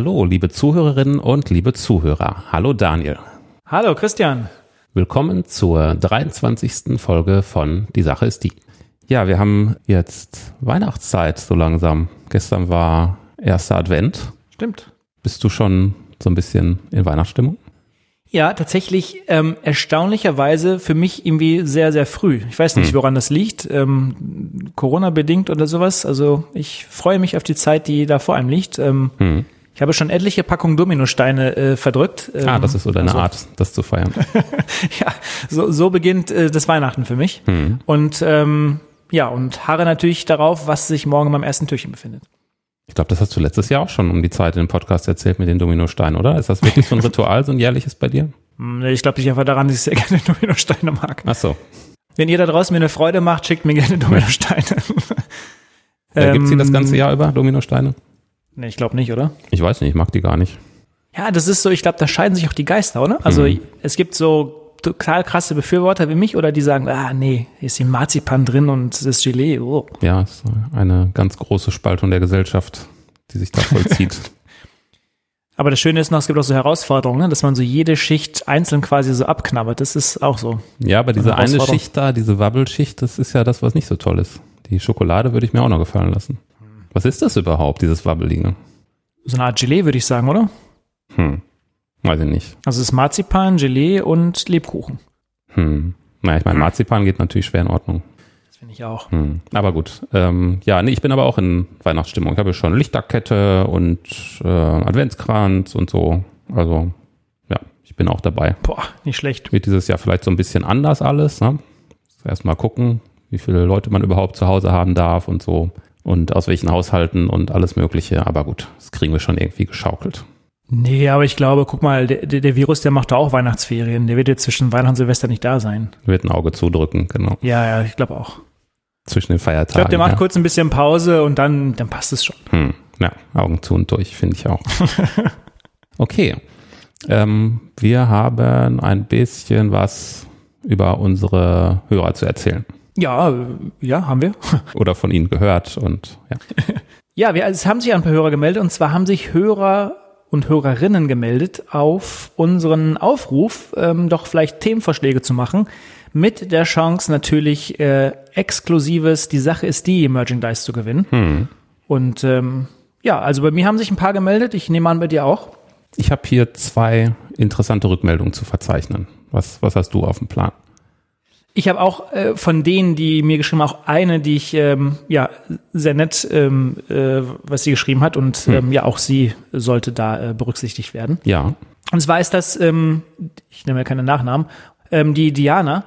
Hallo, liebe Zuhörerinnen und liebe Zuhörer. Hallo Daniel. Hallo Christian. Willkommen zur 23. Folge von Die Sache ist die. Ja, wir haben jetzt Weihnachtszeit so langsam. Gestern war erster Advent. Stimmt. Bist du schon so ein bisschen in Weihnachtsstimmung? Ja, tatsächlich ähm, erstaunlicherweise für mich irgendwie sehr, sehr früh. Ich weiß nicht, hm. woran das liegt, ähm, Corona-bedingt oder sowas. Also ich freue mich auf die Zeit, die da vor einem liegt. Ähm, hm. Ich habe schon etliche Packungen Dominosteine äh, verdrückt. Ähm, ah, das ist so deine also, Art, das zu feiern. ja, so, so beginnt äh, das Weihnachten für mich. Hm. Und ähm, ja, und harre natürlich darauf, was sich morgen beim ersten Türchen befindet. Ich glaube, das hast du letztes Jahr auch schon um die Zeit in dem Podcast erzählt mit den Dominosteinen, oder? Ist das wirklich so ein Ritual, so ein jährliches bei dir? Hm, ich glaube nicht einfach daran, dass ich sehr gerne Dominosteine mag. Ach so. Wenn ihr da draußen mir eine Freude macht, schickt mir gerne Dominosteine. äh, Gibt sie das ganze Jahr über, Dominosteine? Nee, ich glaube nicht, oder? Ich weiß nicht, ich mag die gar nicht. Ja, das ist so, ich glaube, da scheiden sich auch die Geister, oder? Also mhm. es gibt so total krasse Befürworter wie mich oder die sagen, ah nee, hier ist die Marzipan drin und das Gelee. Oh. Ja, ist eine ganz große Spaltung der Gesellschaft, die sich da vollzieht. Aber das Schöne ist noch, es gibt auch so Herausforderungen, ne? dass man so jede Schicht einzeln quasi so abknabbert. Das ist auch so. Ja, aber diese eine Schicht da, diese Wabbelschicht, das ist ja das, was nicht so toll ist. Die Schokolade würde ich mir auch noch gefallen lassen. Was ist das überhaupt, dieses Wabbelige? So eine Art Gelee, würde ich sagen, oder? Hm. Weiß ich nicht. Also es ist Marzipan, Gelee und Lebkuchen. Hm. Naja, ich meine, Marzipan geht natürlich schwer in Ordnung. Das finde ich auch. Hm. Aber gut. Ähm, ja, nee, ich bin aber auch in Weihnachtsstimmung. Ich habe schon Lichterkette und äh, Adventskranz und so. Also, ja, ich bin auch dabei. Boah, nicht schlecht. Wird dieses Jahr vielleicht so ein bisschen anders alles. Ne? Erstmal gucken, wie viele Leute man überhaupt zu Hause haben darf und so und aus welchen Haushalten und alles Mögliche. Aber gut, das kriegen wir schon irgendwie geschaukelt. Nee, aber ich glaube, guck mal, der, der Virus, der macht da auch Weihnachtsferien. Der wird jetzt zwischen Weihnachten und Silvester nicht da sein. Wird ein Auge zudrücken, genau. Ja, ja, ich glaube auch. Zwischen den Feiertagen. Ich glaube, der macht ja. kurz ein bisschen Pause und dann, dann passt es schon. Hm, ja, Augen zu und durch, finde ich auch. okay. Ähm, wir haben ein bisschen was über unsere Hörer zu erzählen. Ja, ja, haben wir. Oder von Ihnen gehört und ja. ja, wir, es haben sich ein paar Hörer gemeldet und zwar haben sich Hörer und Hörerinnen gemeldet auf unseren Aufruf, ähm, doch vielleicht Themenvorschläge zu machen, mit der Chance natürlich äh, exklusives, die Sache ist die, Merchandise zu gewinnen. Hm. Und ähm, ja, also bei mir haben sich ein paar gemeldet, ich nehme an bei dir auch. Ich habe hier zwei interessante Rückmeldungen zu verzeichnen. Was, was hast du auf dem Plan? Ich habe auch äh, von denen, die mir geschrieben haben, auch eine, die ich ähm, ja sehr nett, ähm, äh, was sie geschrieben hat und hm. ähm, ja auch sie sollte da äh, berücksichtigt werden. Ja. Und zwar ist das, ähm, ich nenne mir keine Nachnamen, ähm, die Diana,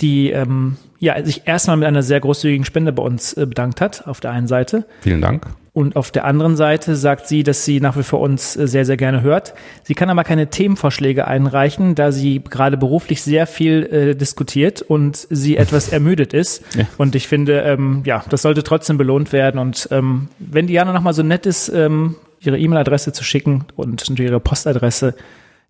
die ähm, ja sich erstmal mit einer sehr großzügigen Spende bei uns äh, bedankt hat. Auf der einen Seite. Vielen Dank. Und auf der anderen Seite sagt sie, dass sie nach wie vor uns äh, sehr, sehr gerne hört. Sie kann aber keine Themenvorschläge einreichen, da sie gerade beruflich sehr viel äh, diskutiert und sie etwas ermüdet ist. Ja. Und ich finde, ähm, ja, das sollte trotzdem belohnt werden. Und ähm, wenn Diana nochmal so nett ist, ähm, ihre E-Mail-Adresse zu schicken und ihre Postadresse,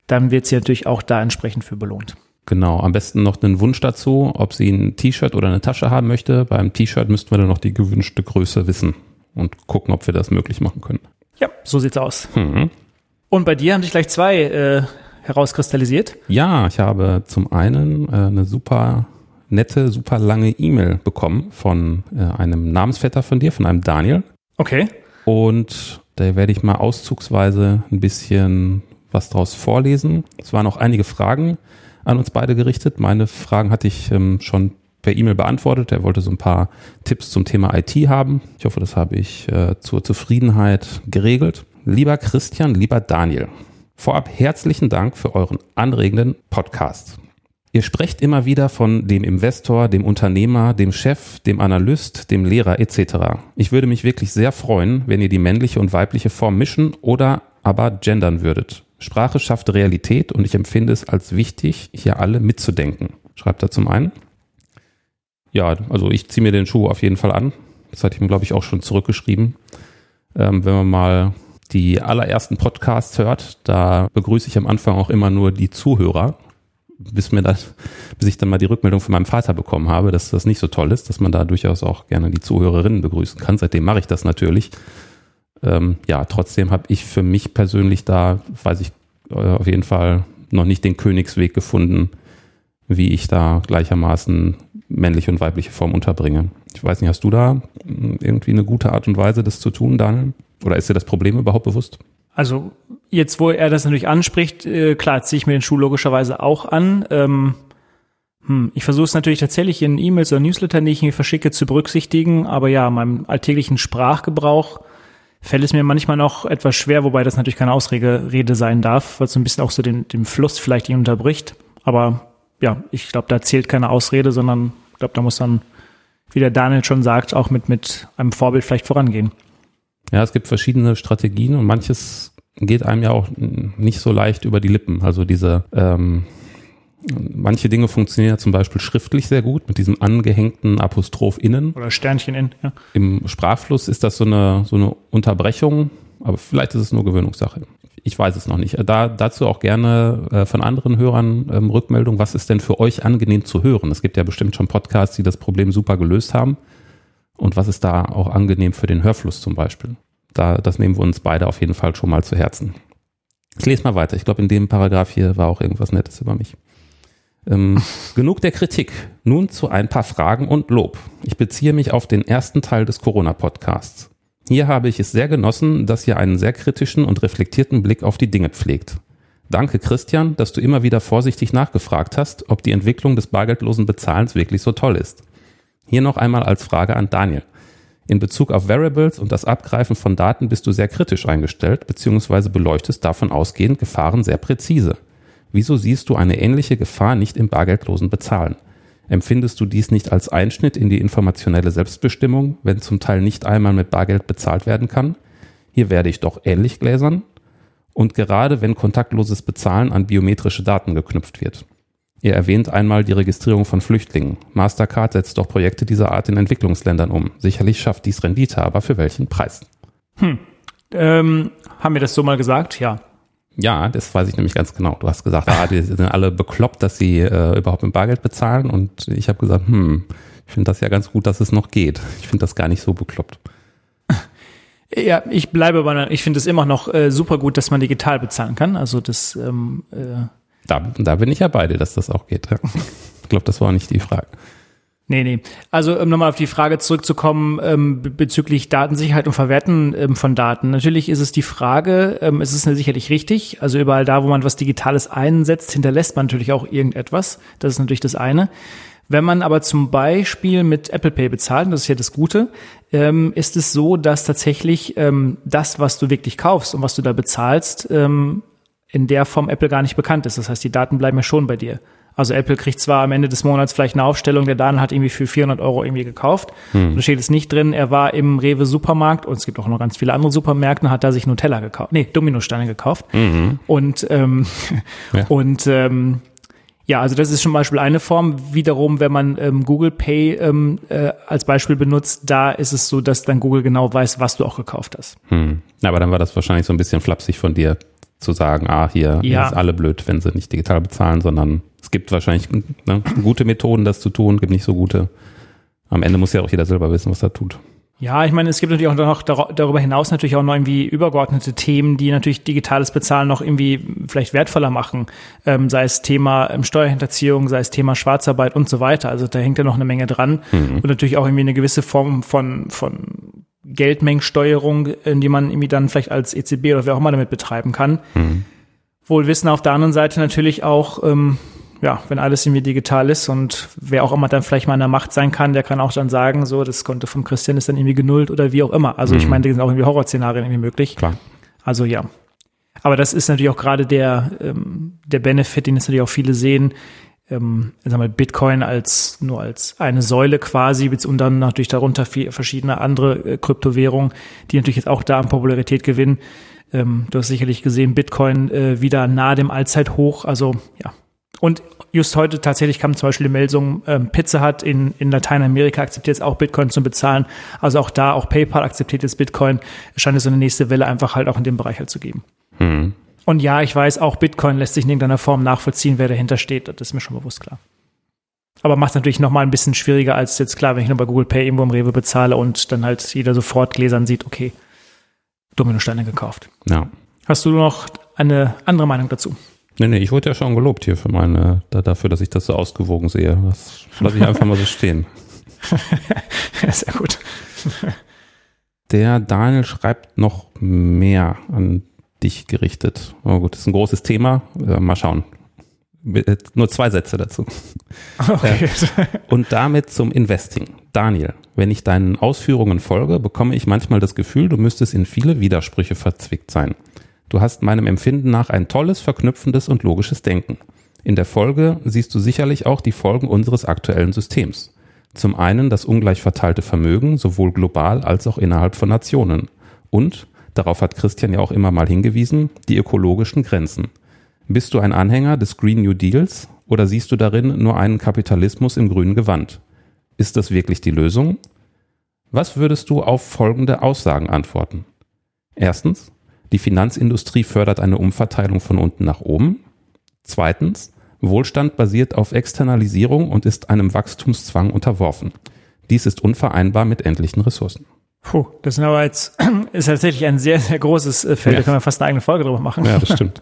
dann wird sie natürlich auch da entsprechend für belohnt. Genau, am besten noch einen Wunsch dazu, ob sie ein T-Shirt oder eine Tasche haben möchte. Beim T-Shirt müssten wir dann noch die gewünschte Größe wissen und gucken, ob wir das möglich machen können. Ja, so sieht's aus. Mhm. Und bei dir haben sich gleich zwei äh, herauskristallisiert. Ja, ich habe zum einen äh, eine super nette, super lange E-Mail bekommen von äh, einem Namensvetter von dir, von einem Daniel. Okay. Und da werde ich mal auszugsweise ein bisschen was draus vorlesen. Es waren auch einige Fragen an uns beide gerichtet. Meine Fragen hatte ich ähm, schon per E-Mail beantwortet. Er wollte so ein paar Tipps zum Thema IT haben. Ich hoffe, das habe ich äh, zur Zufriedenheit geregelt. Lieber Christian, lieber Daniel, vorab herzlichen Dank für euren anregenden Podcast. Ihr sprecht immer wieder von dem Investor, dem Unternehmer, dem Chef, dem Analyst, dem Lehrer etc. Ich würde mich wirklich sehr freuen, wenn ihr die männliche und weibliche Form mischen oder aber gendern würdet. Sprache schafft Realität und ich empfinde es als wichtig, hier alle mitzudenken. Schreibt er zum einen. Ja, also ich ziehe mir den Schuh auf jeden Fall an. Das hatte ich mir, glaube ich, auch schon zurückgeschrieben. Ähm, wenn man mal die allerersten Podcasts hört, da begrüße ich am Anfang auch immer nur die Zuhörer bis mir das, bis ich dann mal die Rückmeldung von meinem Vater bekommen habe, dass das nicht so toll ist, dass man da durchaus auch gerne die Zuhörerinnen begrüßen kann. Seitdem mache ich das natürlich. Ähm, ja, trotzdem habe ich für mich persönlich da, weiß ich äh, auf jeden Fall noch nicht den Königsweg gefunden, wie ich da gleichermaßen männliche und weibliche Form unterbringe. Ich weiß nicht, hast du da irgendwie eine gute Art und Weise, das zu tun, Daniel? Oder ist dir das Problem überhaupt bewusst? Also jetzt, wo er das natürlich anspricht, äh, klar, ziehe ich mir den Schuh logischerweise auch an. Ähm, hm, ich versuche es natürlich tatsächlich in E-Mails oder Newsletter, die ich mir verschicke, zu berücksichtigen. Aber ja, meinem alltäglichen Sprachgebrauch fällt es mir manchmal noch etwas schwer, wobei das natürlich keine Ausrede sein darf, weil es ein bisschen auch so den, den Fluss vielleicht unterbricht. Aber ja, ich glaube, da zählt keine Ausrede, sondern glaube, da muss dann, wie der Daniel schon sagt, auch mit, mit einem Vorbild vielleicht vorangehen. Ja, es gibt verschiedene Strategien und manches geht einem ja auch nicht so leicht über die Lippen. Also diese ähm, manche Dinge funktionieren ja zum Beispiel schriftlich sehr gut mit diesem angehängten Apostroph innen. Oder Sternchen in, ja. Im Sprachfluss ist das so eine, so eine Unterbrechung, aber vielleicht ist es nur Gewöhnungssache. Ich weiß es noch nicht. Da, dazu auch gerne äh, von anderen Hörern ähm, Rückmeldung. Was ist denn für euch angenehm zu hören? Es gibt ja bestimmt schon Podcasts, die das Problem super gelöst haben. Und was ist da auch angenehm für den Hörfluss zum Beispiel? Da, das nehmen wir uns beide auf jeden Fall schon mal zu Herzen. Ich lese mal weiter. Ich glaube, in dem Paragraph hier war auch irgendwas Nettes über mich. Ähm, genug der Kritik. Nun zu ein paar Fragen und Lob. Ich beziehe mich auf den ersten Teil des Corona-Podcasts. Hier habe ich es sehr genossen, dass ihr einen sehr kritischen und reflektierten Blick auf die Dinge pflegt. Danke, Christian, dass du immer wieder vorsichtig nachgefragt hast, ob die Entwicklung des bargeldlosen Bezahlens wirklich so toll ist. Hier noch einmal als Frage an Daniel. In Bezug auf Variables und das Abgreifen von Daten bist du sehr kritisch eingestellt, beziehungsweise beleuchtest davon ausgehend Gefahren sehr präzise. Wieso siehst du eine ähnliche Gefahr nicht im bargeldlosen Bezahlen? Empfindest du dies nicht als Einschnitt in die informationelle Selbstbestimmung, wenn zum Teil nicht einmal mit Bargeld bezahlt werden kann? Hier werde ich doch ähnlich gläsern. Und gerade wenn kontaktloses Bezahlen an biometrische Daten geknüpft wird. Ihr erwähnt einmal die Registrierung von Flüchtlingen. Mastercard setzt doch Projekte dieser Art in Entwicklungsländern um. Sicherlich schafft dies Rendite, aber für welchen Preis? Hm. Ähm, haben wir das so mal gesagt? Ja. Ja, das weiß ich nämlich ganz genau. Du hast gesagt, ah, die sind alle bekloppt, dass sie äh, überhaupt mit Bargeld bezahlen. Und ich habe gesagt, hm, ich finde das ja ganz gut, dass es noch geht. Ich finde das gar nicht so bekloppt. Ja, ich bleibe bei, ich finde es immer noch äh, super gut, dass man digital bezahlen kann. Also das ähm, äh, da, da bin ich ja bei dir, dass das auch geht. Ja. Ich glaube, das war nicht die Frage. Nee, nee. Also um nochmal auf die Frage zurückzukommen ähm, bezüglich Datensicherheit und Verwerten ähm, von Daten. Natürlich ist es die Frage, ähm, es ist sicherlich richtig, also überall da, wo man was Digitales einsetzt, hinterlässt man natürlich auch irgendetwas. Das ist natürlich das eine. Wenn man aber zum Beispiel mit Apple Pay bezahlt, das ist ja das Gute, ähm, ist es so, dass tatsächlich ähm, das, was du wirklich kaufst und was du da bezahlst, ähm, in der Form Apple gar nicht bekannt ist. Das heißt, die Daten bleiben ja schon bei dir. Also Apple kriegt zwar am Ende des Monats vielleicht eine Aufstellung, der Daniel hat irgendwie für 400 Euro irgendwie gekauft. Hm. Da steht es nicht drin, er war im Rewe Supermarkt und es gibt auch noch ganz viele andere Supermärkte, hat da sich Nutella gekauft, nee, Dominosteine gekauft. Mhm. Und, ähm, ja. und ähm, ja, also das ist zum Beispiel eine Form. Wiederum, wenn man ähm, Google Pay ähm, äh, als Beispiel benutzt, da ist es so, dass dann Google genau weiß, was du auch gekauft hast. Hm. Aber dann war das wahrscheinlich so ein bisschen flapsig von dir, zu sagen, ah, hier ja. ist alle blöd, wenn sie nicht digital bezahlen, sondern es gibt wahrscheinlich ne, gute Methoden, das zu tun, gibt nicht so gute. Am Ende muss ja auch jeder selber wissen, was er tut. Ja, ich meine, es gibt natürlich auch noch darüber hinaus natürlich auch noch irgendwie übergeordnete Themen, die natürlich digitales Bezahlen noch irgendwie vielleicht wertvoller machen. Ähm, sei es Thema ähm, Steuerhinterziehung, sei es Thema Schwarzarbeit und so weiter. Also da hängt ja noch eine Menge dran. Mhm. Und natürlich auch irgendwie eine gewisse Form von, von Geldmengensteuerung, die man irgendwie dann vielleicht als EZB oder wer auch immer damit betreiben kann. Mhm. Wohl wissen auf der anderen Seite natürlich auch, ähm, ja, wenn alles irgendwie digital ist und wer auch immer dann vielleicht mal in der Macht sein kann, der kann auch dann sagen, so, das Konto vom Christian ist dann irgendwie genullt oder wie auch immer. Also mhm. ich meine, da sind auch irgendwie Horrorszenarien irgendwie möglich. Klar. Also ja. Aber das ist natürlich auch gerade der, ähm, der Benefit, den jetzt natürlich auch viele sehen, ähm, sagen wir, Bitcoin als nur als eine Säule quasi und dann natürlich darunter verschiedene andere äh, Kryptowährungen, die natürlich jetzt auch da an Popularität gewinnen. Ähm, du hast sicherlich gesehen, Bitcoin äh, wieder nahe dem Allzeithoch. Also ja. Und just heute tatsächlich kam zum Beispiel die Meldung, ähm, Pizza hat in, in Lateinamerika akzeptiert jetzt auch Bitcoin zu bezahlen. Also auch da, auch PayPal akzeptiert jetzt Bitcoin. Es scheint es so eine nächste Welle einfach halt auch in dem Bereich halt zu geben. Hm. Und ja, ich weiß, auch Bitcoin lässt sich in irgendeiner Form nachvollziehen, wer dahinter steht. Das ist mir schon bewusst klar. Aber macht es natürlich nochmal ein bisschen schwieriger als jetzt klar, wenn ich nur bei Google Pay irgendwo im Rewe bezahle und dann halt jeder sofort Gläsern sieht, okay, Dominosteine gekauft. Ja. Hast du noch eine andere Meinung dazu? Nee, nee, ich wurde ja schon gelobt hier für meine, da, dafür, dass ich das so ausgewogen sehe. Das lasse ich einfach mal so stehen. Sehr gut. Der Daniel schreibt noch mehr an dich gerichtet? Oh gut, das ist ein großes Thema. Mal schauen. Nur zwei Sätze dazu. Okay. Und damit zum Investing. Daniel, wenn ich deinen Ausführungen folge, bekomme ich manchmal das Gefühl, du müsstest in viele Widersprüche verzwickt sein. Du hast meinem Empfinden nach ein tolles, verknüpfendes und logisches Denken. In der Folge siehst du sicherlich auch die Folgen unseres aktuellen Systems. Zum einen das ungleich verteilte Vermögen, sowohl global als auch innerhalb von Nationen. Und darauf hat Christian ja auch immer mal hingewiesen, die ökologischen Grenzen. Bist du ein Anhänger des Green New Deals oder siehst du darin nur einen Kapitalismus im grünen Gewand? Ist das wirklich die Lösung? Was würdest du auf folgende Aussagen antworten? Erstens, die Finanzindustrie fördert eine Umverteilung von unten nach oben. Zweitens, Wohlstand basiert auf Externalisierung und ist einem Wachstumszwang unterworfen. Dies ist unvereinbar mit endlichen Ressourcen. Puh, das sind aber jetzt, ist tatsächlich ein sehr, sehr großes äh, Feld, ja. da können wir fast eine eigene Folge drüber machen. Ja, das stimmt.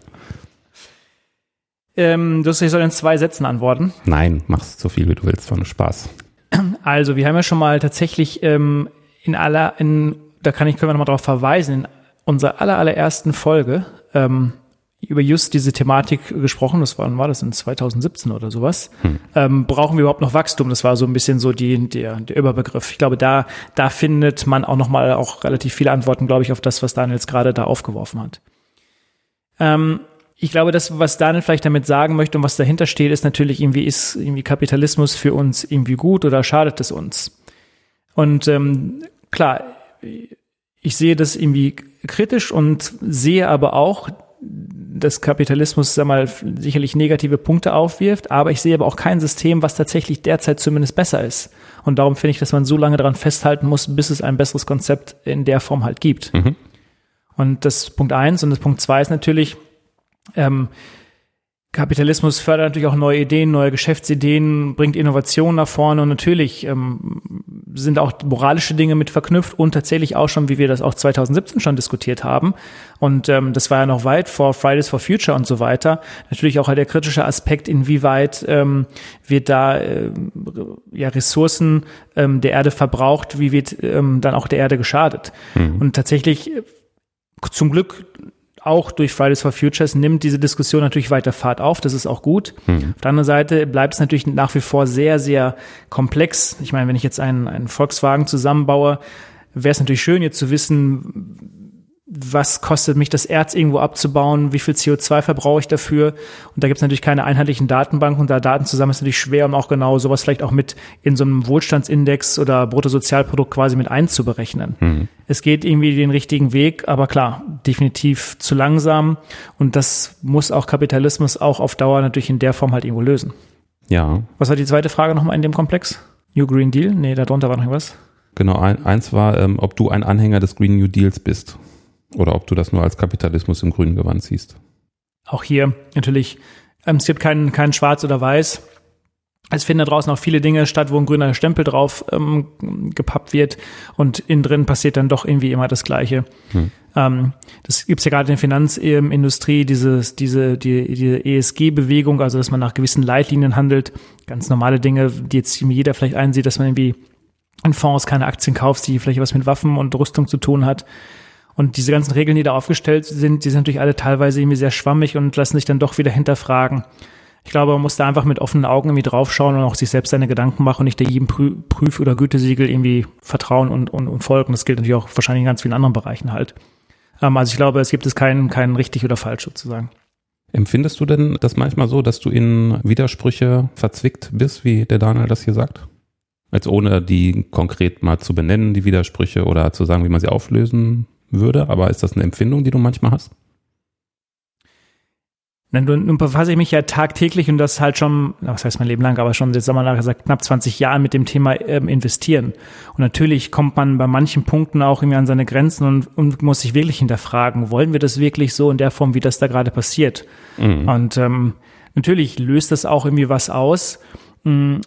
ähm, du hast, ich soll in zwei Sätzen antworten. Nein, machst so viel, wie du willst, war nur Spaß. Also, wir haben ja schon mal tatsächlich ähm, in aller, in, da kann ich, können wir nochmal darauf verweisen, in unserer aller, allerersten Folge, ähm, über just diese Thematik gesprochen. Das war, war das in 2017 oder sowas. Hm. Ähm, brauchen wir überhaupt noch Wachstum? Das war so ein bisschen so die, der, der Überbegriff. Ich glaube, da, da findet man auch nochmal auch relativ viele Antworten, glaube ich, auf das, was Daniel jetzt gerade da aufgeworfen hat. Ähm, ich glaube, das, was Daniel vielleicht damit sagen möchte und was dahinter steht, ist natürlich irgendwie, ist irgendwie Kapitalismus für uns irgendwie gut oder schadet es uns? Und ähm, klar, ich sehe das irgendwie kritisch und sehe aber auch dass Kapitalismus sag mal, sicherlich negative Punkte aufwirft, aber ich sehe aber auch kein System, was tatsächlich derzeit zumindest besser ist. Und darum finde ich, dass man so lange daran festhalten muss, bis es ein besseres Konzept in der Form halt gibt. Mhm. Und das ist Punkt eins. Und das Punkt zwei ist natürlich, ähm, Kapitalismus fördert natürlich auch neue Ideen, neue Geschäftsideen, bringt Innovationen nach vorne und natürlich ähm, sind auch moralische Dinge mit verknüpft und tatsächlich auch schon, wie wir das auch 2017 schon diskutiert haben. Und ähm, das war ja noch weit vor Fridays for Future und so weiter. Natürlich auch halt der kritische Aspekt, inwieweit ähm, wird da äh, ja Ressourcen ähm, der Erde verbraucht, wie wird ähm, dann auch der Erde geschadet. Mhm. Und tatsächlich zum Glück auch durch Fridays for Futures nimmt diese Diskussion natürlich weiter Fahrt auf. Das ist auch gut. Hm. Auf der anderen Seite bleibt es natürlich nach wie vor sehr, sehr komplex. Ich meine, wenn ich jetzt einen, einen Volkswagen zusammenbaue, wäre es natürlich schön, jetzt zu wissen, was kostet mich das Erz irgendwo abzubauen, wie viel CO2 verbrauche ich dafür. Und da gibt es natürlich keine einheitlichen Datenbanken und da Daten zusammen ist natürlich schwer, um auch genau sowas vielleicht auch mit in so einem Wohlstandsindex oder Bruttosozialprodukt quasi mit einzuberechnen. Mhm. Es geht irgendwie den richtigen Weg, aber klar, definitiv zu langsam. Und das muss auch Kapitalismus auch auf Dauer natürlich in der Form halt irgendwo lösen. Ja. Was war die zweite Frage nochmal in dem Komplex? New Green Deal? Nee, darunter war noch was. Genau, ein, eins war, ähm, ob du ein Anhänger des Green New Deals bist. Oder ob du das nur als Kapitalismus im grünen Gewand siehst. Auch hier natürlich, ähm, es gibt keinen kein Schwarz oder Weiß. Es finden da draußen auch viele Dinge statt, wo ein grüner Stempel drauf ähm, gepappt wird und innen drin passiert dann doch irgendwie immer das Gleiche. Hm. Ähm, das gibt's ja gerade in der Finanzindustrie, dieses, diese, die, die ESG-Bewegung, also dass man nach gewissen Leitlinien handelt. Ganz normale Dinge, die jetzt jeder vielleicht einsieht, dass man irgendwie in Fonds keine Aktien kauft, die vielleicht was mit Waffen und Rüstung zu tun hat. Und diese ganzen Regeln, die da aufgestellt sind, die sind natürlich alle teilweise irgendwie sehr schwammig und lassen sich dann doch wieder hinterfragen. Ich glaube, man muss da einfach mit offenen Augen irgendwie draufschauen und auch sich selbst seine Gedanken machen und nicht jedem Prüf- oder Gütesiegel irgendwie vertrauen und, und, und folgen. Das gilt natürlich auch wahrscheinlich in ganz vielen anderen Bereichen halt. Ähm, also ich glaube, es gibt es keinen, keinen richtig oder falsch sozusagen. Empfindest du denn das manchmal so, dass du in Widersprüche verzwickt bist, wie der Daniel das hier sagt? Als ohne die konkret mal zu benennen, die Widersprüche oder zu sagen, wie man sie auflösen würde. Aber ist das eine Empfindung, die du manchmal hast? Nun, nun befasse ich mich ja tagtäglich und das halt schon, was heißt mein Leben lang, aber schon jetzt sagen wir mal gesagt knapp 20 Jahren mit dem Thema ähm, investieren. Und natürlich kommt man bei manchen Punkten auch irgendwie an seine Grenzen und, und muss sich wirklich hinterfragen, wollen wir das wirklich so in der Form, wie das da gerade passiert? Mhm. Und ähm, natürlich löst das auch irgendwie was aus. Mm,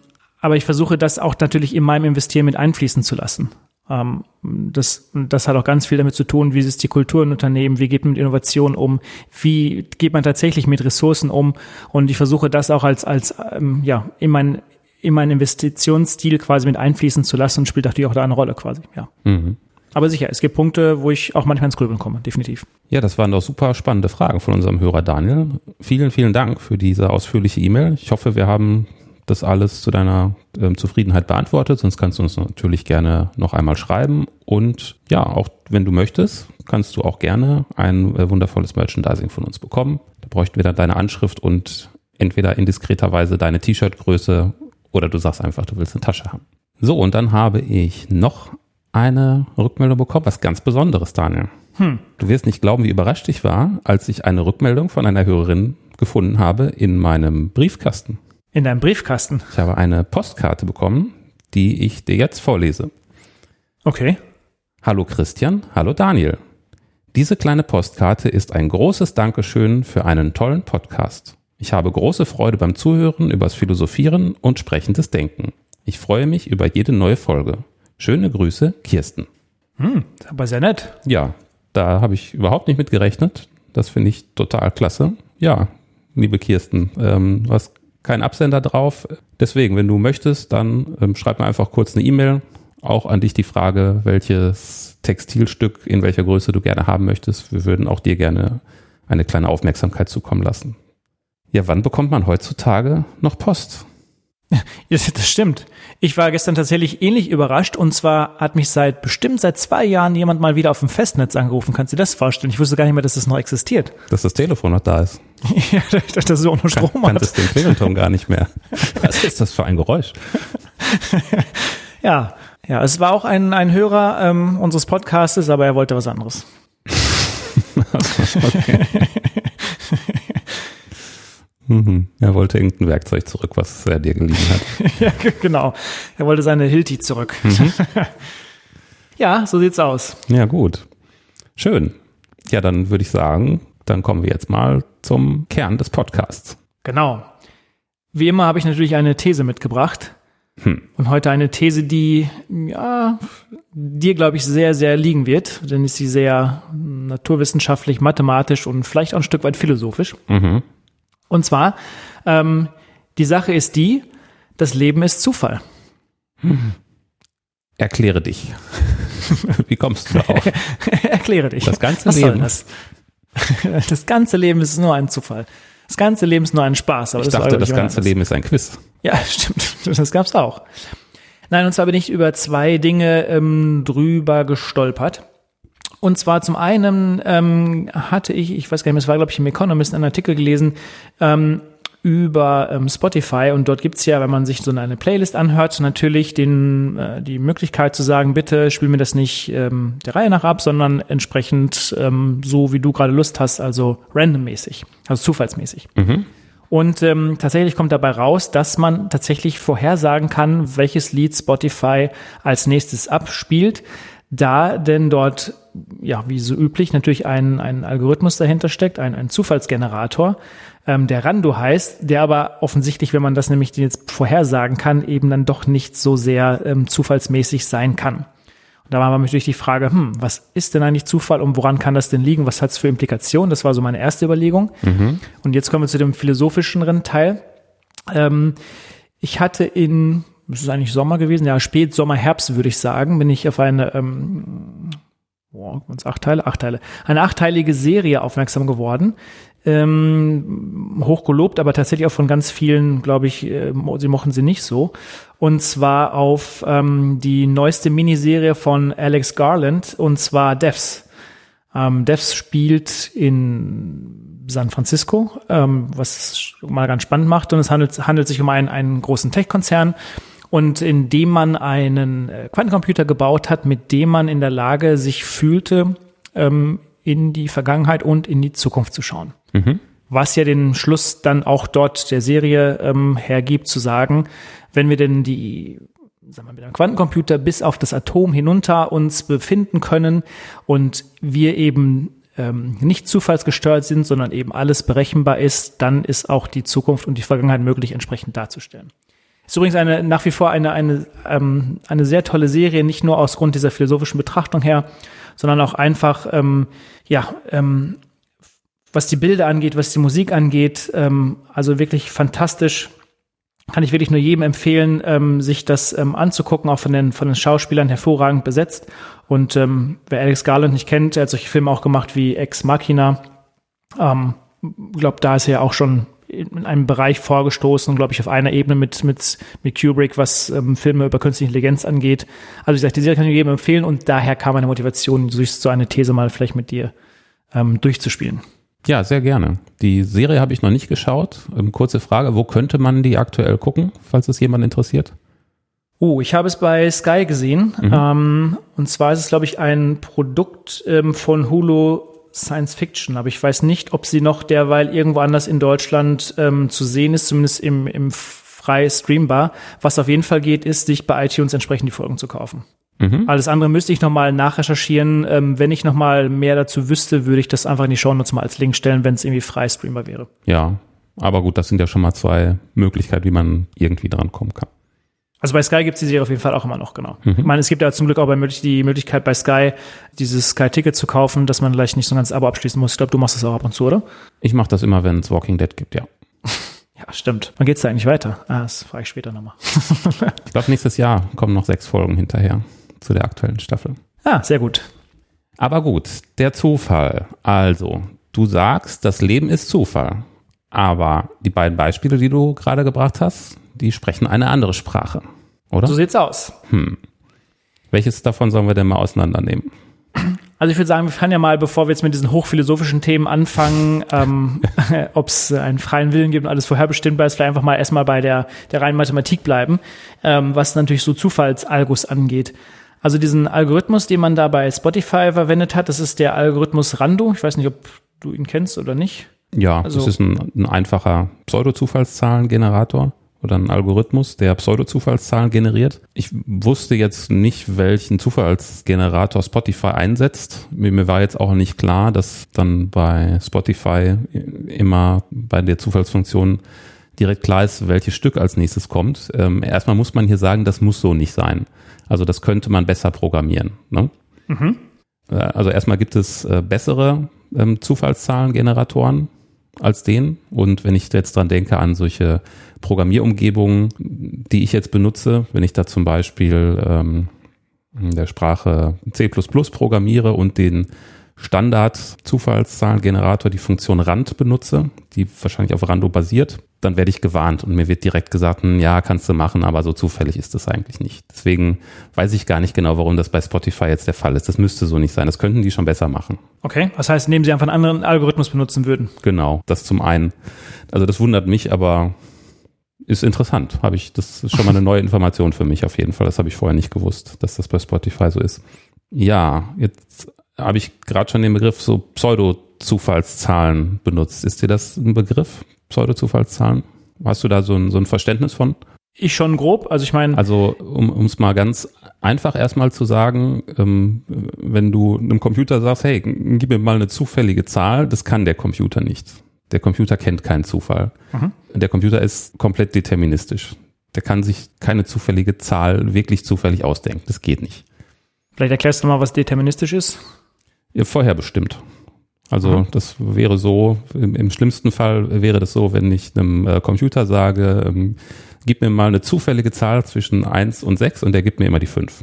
aber ich versuche das auch natürlich in meinem Investieren mit einfließen zu lassen. Ähm, das, das hat auch ganz viel damit zu tun, wie ist die Kultur in Unternehmen, wie geht man mit Innovation um, wie geht man tatsächlich mit Ressourcen um. Und ich versuche das auch als, als ähm, ja, in mein, in meinen Investitionsstil quasi mit einfließen zu lassen und spielt natürlich auch da eine Rolle quasi, ja. Mhm. Aber sicher, es gibt Punkte, wo ich auch manchmal ins Grübeln komme, definitiv. Ja, das waren doch super spannende Fragen von unserem Hörer Daniel. Vielen, vielen Dank für diese ausführliche E-Mail. Ich hoffe, wir haben das alles zu deiner ähm, Zufriedenheit beantwortet. Sonst kannst du uns natürlich gerne noch einmal schreiben. Und ja, auch wenn du möchtest, kannst du auch gerne ein äh, wundervolles Merchandising von uns bekommen. Da bräuchten wir dann deine Anschrift und entweder in diskreter Weise deine T-Shirt-Größe oder du sagst einfach, du willst eine Tasche haben. So, und dann habe ich noch eine Rückmeldung bekommen, was ganz Besonderes, Daniel. Hm. Du wirst nicht glauben, wie überrascht ich war, als ich eine Rückmeldung von einer Hörerin gefunden habe in meinem Briefkasten. In deinem Briefkasten? Ich habe eine Postkarte bekommen, die ich dir jetzt vorlese. Okay. Hallo Christian, hallo Daniel. Diese kleine Postkarte ist ein großes Dankeschön für einen tollen Podcast. Ich habe große Freude beim Zuhören, übers Philosophieren und sprechendes Denken. Ich freue mich über jede neue Folge. Schöne Grüße, Kirsten. Hm, aber sehr nett. Ja, da habe ich überhaupt nicht mit gerechnet. Das finde ich total klasse. Ja, liebe Kirsten, ähm, was kein Absender drauf. Deswegen, wenn du möchtest, dann ähm, schreib mir einfach kurz eine E-Mail. Auch an dich die Frage, welches Textilstück in welcher Größe du gerne haben möchtest. Wir würden auch dir gerne eine kleine Aufmerksamkeit zukommen lassen. Ja, wann bekommt man heutzutage noch Post? Das stimmt. Ich war gestern tatsächlich ähnlich überrascht und zwar hat mich seit bestimmt seit zwei Jahren jemand mal wieder auf dem Festnetz angerufen. Kannst du dir das vorstellen? Ich wusste gar nicht mehr, dass das noch existiert. Dass das Telefon noch da ist. ja, dass das auch noch Strom Kann, hat. Kanntest den Klingelton gar nicht mehr. Was ist das für ein Geräusch? ja, ja, es war auch ein, ein Hörer ähm, unseres Podcastes, aber er wollte was anderes. okay. Mhm. Er wollte irgendein Werkzeug zurück, was er dir geliehen hat. ja, genau. Er wollte seine Hilti zurück. Mhm. ja, so sieht's aus. Ja, gut. Schön. Ja, dann würde ich sagen, dann kommen wir jetzt mal zum Kern des Podcasts. Genau. Wie immer habe ich natürlich eine These mitgebracht. Hm. Und heute eine These, die ja, dir, glaube ich, sehr, sehr liegen wird, denn ist sie sehr naturwissenschaftlich, mathematisch und vielleicht auch ein Stück weit philosophisch. Mhm. Und zwar, ähm, die Sache ist die, das Leben ist Zufall. Hm. Erkläre dich. Wie kommst du darauf? Erkläre dich. Das ganze Was Leben. Das? das ganze Leben ist nur ein Zufall. Das ganze Leben ist nur ein Spaß. Aber ich das dachte, das ganze anders. Leben ist ein Quiz. Ja, stimmt. Das gab's auch. Nein, und zwar bin ich über zwei Dinge ähm, drüber gestolpert. Und zwar zum einen ähm, hatte ich, ich weiß gar nicht mehr, es war glaube ich im Economist einen Artikel gelesen, ähm, über ähm, Spotify und dort gibt's ja, wenn man sich so eine Playlist anhört, natürlich den, äh, die Möglichkeit zu sagen, bitte spiel mir das nicht ähm, der Reihe nach ab, sondern entsprechend ähm, so, wie du gerade Lust hast, also randommäßig, also zufallsmäßig. Mhm. Und ähm, tatsächlich kommt dabei raus, dass man tatsächlich vorhersagen kann, welches Lied Spotify als nächstes abspielt da denn dort, ja, wie so üblich, natürlich ein, ein Algorithmus dahinter steckt, ein, ein Zufallsgenerator, ähm, der Rando heißt, der aber offensichtlich, wenn man das nämlich jetzt vorhersagen kann, eben dann doch nicht so sehr ähm, zufallsmäßig sein kann. Und da war natürlich die Frage, hm, was ist denn eigentlich Zufall und woran kann das denn liegen? Was hat es für Implikationen? Das war so meine erste Überlegung. Mhm. Und jetzt kommen wir zu dem philosophischeren Teil. Ähm, ich hatte in es ist eigentlich Sommer gewesen, ja, Spätsommer, Herbst würde ich sagen, bin ich auf eine, ähm, boah, acht Teile, acht Teile, eine achteilige Serie aufmerksam geworden. Ähm, hochgelobt, aber tatsächlich auch von ganz vielen, glaube ich, äh, sie mochten sie nicht so. Und zwar auf ähm, die neueste Miniserie von Alex Garland, und zwar Devs. Ähm, Devs spielt in San Francisco, ähm, was mal ganz spannend macht. Und es handelt, handelt sich um einen, einen großen Tech-Konzern. Und indem man einen äh, Quantencomputer gebaut hat, mit dem man in der Lage sich fühlte, ähm, in die Vergangenheit und in die Zukunft zu schauen. Mhm. Was ja den Schluss dann auch dort der Serie ähm, hergibt, zu sagen, wenn wir denn die sagen wir, mit einem Quantencomputer bis auf das Atom hinunter uns befinden können und wir eben ähm, nicht zufallsgesteuert sind, sondern eben alles berechenbar ist, dann ist auch die Zukunft und die Vergangenheit möglich entsprechend darzustellen. Ist übrigens eine, nach wie vor eine, eine, ähm, eine sehr tolle Serie, nicht nur aus Grund dieser philosophischen Betrachtung her, sondern auch einfach, ähm, ja, ähm, was die Bilder angeht, was die Musik angeht, ähm, also wirklich fantastisch kann ich wirklich nur jedem empfehlen, ähm, sich das ähm, anzugucken, auch von den, von den Schauspielern hervorragend besetzt. Und ähm, wer Alex Garland nicht kennt, er hat solche Filme auch gemacht wie Ex Machina. Ähm, glaube, da ist er ja auch schon in einem Bereich vorgestoßen, glaube ich, auf einer Ebene mit, mit, mit Kubrick, was ähm, Filme über künstliche Intelligenz angeht. Also wie gesagt, die Serie kann ich jedem empfehlen und daher kam meine Motivation, so eine These mal vielleicht mit dir ähm, durchzuspielen. Ja, sehr gerne. Die Serie habe ich noch nicht geschaut. Ähm, kurze Frage, wo könnte man die aktuell gucken, falls es jemand interessiert? Oh, ich habe es bei Sky gesehen. Mhm. Ähm, und zwar ist es, glaube ich, ein Produkt ähm, von Hulu Science Fiction. Aber ich weiß nicht, ob sie noch derweil irgendwo anders in Deutschland ähm, zu sehen ist, zumindest im, im frei streambar. Was auf jeden Fall geht, ist, sich bei iTunes entsprechend die Folgen zu kaufen. Mhm. Alles andere müsste ich nochmal nachrecherchieren. Ähm, wenn ich nochmal mehr dazu wüsste, würde ich das einfach in die Show Notes mal als Link stellen, wenn es irgendwie frei streambar wäre. Ja, aber gut, das sind ja schon mal zwei Möglichkeiten, wie man irgendwie dran kommen kann. Also bei Sky gibt es die Serie auf jeden Fall auch immer noch, genau. Mhm. Ich meine, es gibt ja zum Glück auch bei die Möglichkeit bei Sky, dieses Sky-Ticket zu kaufen, dass man vielleicht nicht so ein ganzes Abo abschließen muss. Ich glaube, du machst das auch ab und zu, oder? Ich mache das immer, wenn es Walking Dead gibt, ja. ja, stimmt. Wann geht's da eigentlich weiter? Ah, das frage ich später nochmal. ich glaube, nächstes Jahr kommen noch sechs Folgen hinterher zu der aktuellen Staffel. Ah, sehr gut. Aber gut, der Zufall. Also, du sagst, das Leben ist Zufall. Aber die beiden Beispiele, die du gerade gebracht hast, die sprechen eine andere Sprache, oder? So sieht's aus. Hm. Welches davon sollen wir denn mal auseinandernehmen? Also ich würde sagen, wir fangen ja mal, bevor wir jetzt mit diesen hochphilosophischen Themen anfangen, ähm, ob es einen freien Willen gibt und alles vorherbestimmbar ist, vielleicht einfach mal erstmal bei der, der reinen Mathematik bleiben, ähm, was natürlich so Zufallsalgos angeht. Also diesen Algorithmus, den man da bei Spotify verwendet hat, das ist der Algorithmus Rando. Ich weiß nicht, ob du ihn kennst oder nicht. Ja, also, das ist ein, ein einfacher Pseudo-Zufallszahlengenerator oder ein Algorithmus, der Pseudo-Zufallszahlen generiert. Ich wusste jetzt nicht, welchen Zufallsgenerator Spotify einsetzt. Mir, mir war jetzt auch nicht klar, dass dann bei Spotify immer bei der Zufallsfunktion direkt klar ist, welches Stück als nächstes kommt. Ähm, erstmal muss man hier sagen, das muss so nicht sein. Also das könnte man besser programmieren. Ne? Mhm. Äh, also erstmal gibt es äh, bessere ähm, Zufallszahlengeneratoren als den. Und wenn ich jetzt dran denke an solche Programmierumgebungen, die ich jetzt benutze, wenn ich da zum Beispiel ähm, in der Sprache C++ programmiere und den Standard-Zufallszahlengenerator, die Funktion Rand benutze, die wahrscheinlich auf Rando basiert, dann werde ich gewarnt und mir wird direkt gesagt, hm, ja, kannst du machen, aber so zufällig ist das eigentlich nicht. Deswegen weiß ich gar nicht genau, warum das bei Spotify jetzt der Fall ist. Das müsste so nicht sein. Das könnten die schon besser machen. Okay, das heißt, indem sie einfach einen anderen Algorithmus benutzen würden. Genau, das zum einen. Also das wundert mich, aber ist interessant. Habe ich, das ist schon mal eine neue Information für mich auf jeden Fall. Das habe ich vorher nicht gewusst, dass das bei Spotify so ist. Ja, jetzt habe ich gerade schon den Begriff so Pseudo-Zufallszahlen benutzt. Ist dir das ein Begriff? Pseudo-Zufallszahlen? Hast du da so ein, so ein Verständnis von? Ich schon grob, also ich meine. Also um es mal ganz einfach erstmal zu sagen, ähm, wenn du einem Computer sagst, hey, gib mir mal eine zufällige Zahl, das kann der Computer nicht. Der Computer kennt keinen Zufall. Mhm. Der Computer ist komplett deterministisch. Der kann sich keine zufällige Zahl wirklich zufällig ausdenken. Das geht nicht. Vielleicht erklärst du mal, was deterministisch ist? Ja, vorherbestimmt. Also mhm. das wäre so, im, im, schlimmsten Fall wäre das so, wenn ich einem äh, Computer sage, ähm, gib mir mal eine zufällige Zahl zwischen 1 und 6 und der gibt mir immer die 5.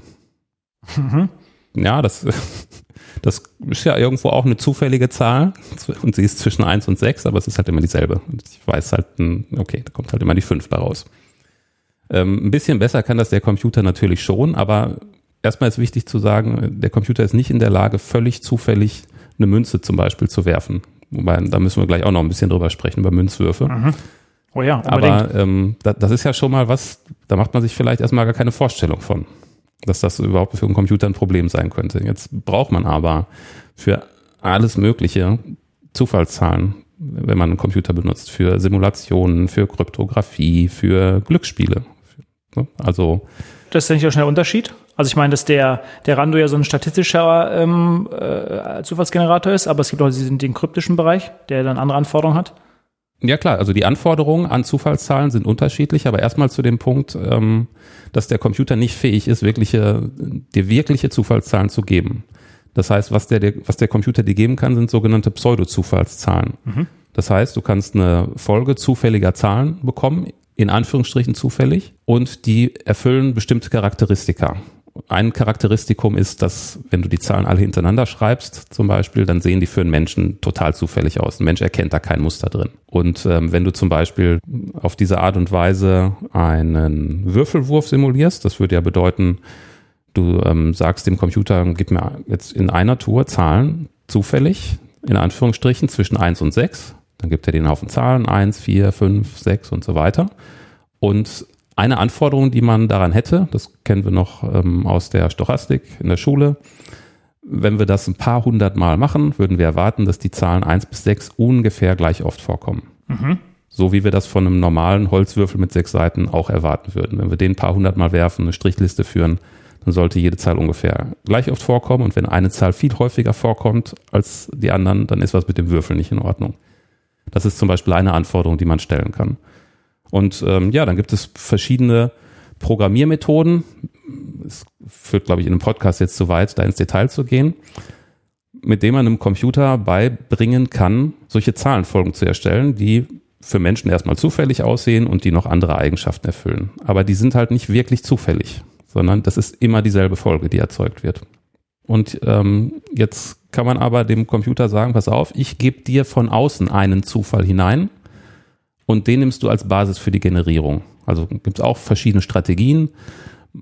Mhm. Ja, das, das ist ja irgendwo auch eine zufällige Zahl und sie ist zwischen 1 und 6, aber es ist halt immer dieselbe. Und ich weiß halt, hm, okay, da kommt halt immer die 5 daraus. Ähm, ein bisschen besser kann das der Computer natürlich schon, aber erstmal ist wichtig zu sagen, der Computer ist nicht in der Lage, völlig zufällig eine Münze zum Beispiel zu werfen. Wobei, da müssen wir gleich auch noch ein bisschen drüber sprechen, über Münzwürfe. Mhm. Oh ja, unbedingt. Aber ähm, da, das ist ja schon mal was, da macht man sich vielleicht erstmal gar keine Vorstellung von, dass das überhaupt für einen Computer ein Problem sein könnte. Jetzt braucht man aber für alles Mögliche Zufallszahlen, wenn man einen Computer benutzt, für Simulationen, für Kryptographie, für Glücksspiele. Ne? Also das ist ja nicht auch schnell der Unterschied. Also ich meine, dass der, der Rando ja so ein statistischer ähm, äh, Zufallsgenerator ist, aber es gibt auch diesen, den kryptischen Bereich, der dann andere Anforderungen hat. Ja klar, also die Anforderungen an Zufallszahlen sind unterschiedlich, aber erstmal zu dem Punkt, ähm, dass der Computer nicht fähig ist, wirkliche, dir wirkliche Zufallszahlen zu geben. Das heißt, was der, was der Computer dir geben kann, sind sogenannte Pseudo-Zufallszahlen. Mhm. Das heißt, du kannst eine Folge zufälliger Zahlen bekommen, in Anführungsstrichen zufällig, und die erfüllen bestimmte Charakteristika. Ein Charakteristikum ist, dass wenn du die Zahlen alle hintereinander schreibst, zum Beispiel, dann sehen die für einen Menschen total zufällig aus. Ein Mensch erkennt da kein Muster drin. Und ähm, wenn du zum Beispiel auf diese Art und Weise einen Würfelwurf simulierst, das würde ja bedeuten, du ähm, sagst dem Computer, gib mir jetzt in einer Tour Zahlen zufällig, in Anführungsstrichen, zwischen eins und sechs dann gibt er den Haufen Zahlen, eins, vier, fünf, sechs und so weiter. Und eine Anforderung, die man daran hätte, das kennen wir noch ähm, aus der Stochastik in der Schule, wenn wir das ein paar hundert Mal machen, würden wir erwarten, dass die Zahlen eins bis sechs ungefähr gleich oft vorkommen. Mhm. So wie wir das von einem normalen Holzwürfel mit sechs Seiten auch erwarten würden. Wenn wir den ein paar hundert Mal werfen, eine Strichliste führen, dann sollte jede Zahl ungefähr gleich oft vorkommen. Und wenn eine Zahl viel häufiger vorkommt als die anderen, dann ist was mit dem Würfel nicht in Ordnung. Das ist zum Beispiel eine Anforderung, die man stellen kann. Und ähm, ja, dann gibt es verschiedene Programmiermethoden. Es führt, glaube ich, in einem Podcast jetzt zu weit, da ins Detail zu gehen, mit dem man einem Computer beibringen kann, solche Zahlenfolgen zu erstellen, die für Menschen erstmal zufällig aussehen und die noch andere Eigenschaften erfüllen. Aber die sind halt nicht wirklich zufällig, sondern das ist immer dieselbe Folge, die erzeugt wird. Und ähm, jetzt kann man aber dem Computer sagen, pass auf, ich gebe dir von außen einen Zufall hinein und den nimmst du als Basis für die Generierung. Also gibt es auch verschiedene Strategien.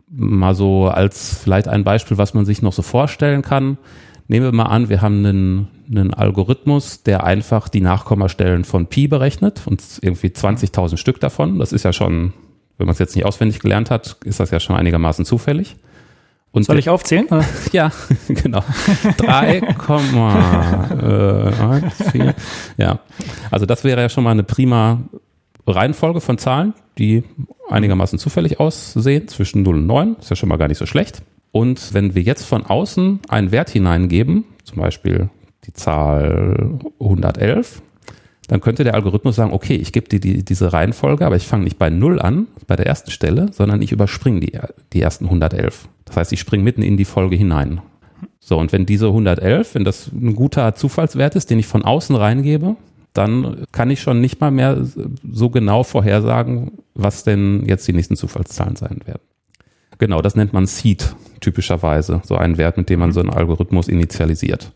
Mal so als vielleicht ein Beispiel, was man sich noch so vorstellen kann. Nehmen wir mal an, wir haben einen, einen Algorithmus, der einfach die Nachkommastellen von Pi berechnet und irgendwie 20.000 Stück davon. Das ist ja schon, wenn man es jetzt nicht auswendig gelernt hat, ist das ja schon einigermaßen zufällig. Und Soll ich aufzählen? ja, genau. 3,14. Äh, ja, also das wäre ja schon mal eine prima Reihenfolge von Zahlen, die einigermaßen zufällig aussehen, zwischen 0 und 9. Ist ja schon mal gar nicht so schlecht. Und wenn wir jetzt von außen einen Wert hineingeben, zum Beispiel die Zahl 111, dann könnte der Algorithmus sagen, okay, ich gebe dir die, diese Reihenfolge, aber ich fange nicht bei 0 an, bei der ersten Stelle, sondern ich überspringe die, die ersten 111. Das heißt, ich springe mitten in die Folge hinein. So, und wenn diese 111, wenn das ein guter Zufallswert ist, den ich von außen reingebe, dann kann ich schon nicht mal mehr so genau vorhersagen, was denn jetzt die nächsten Zufallszahlen sein werden. Genau, das nennt man Seed typischerweise, so ein Wert, mit dem man so einen Algorithmus initialisiert.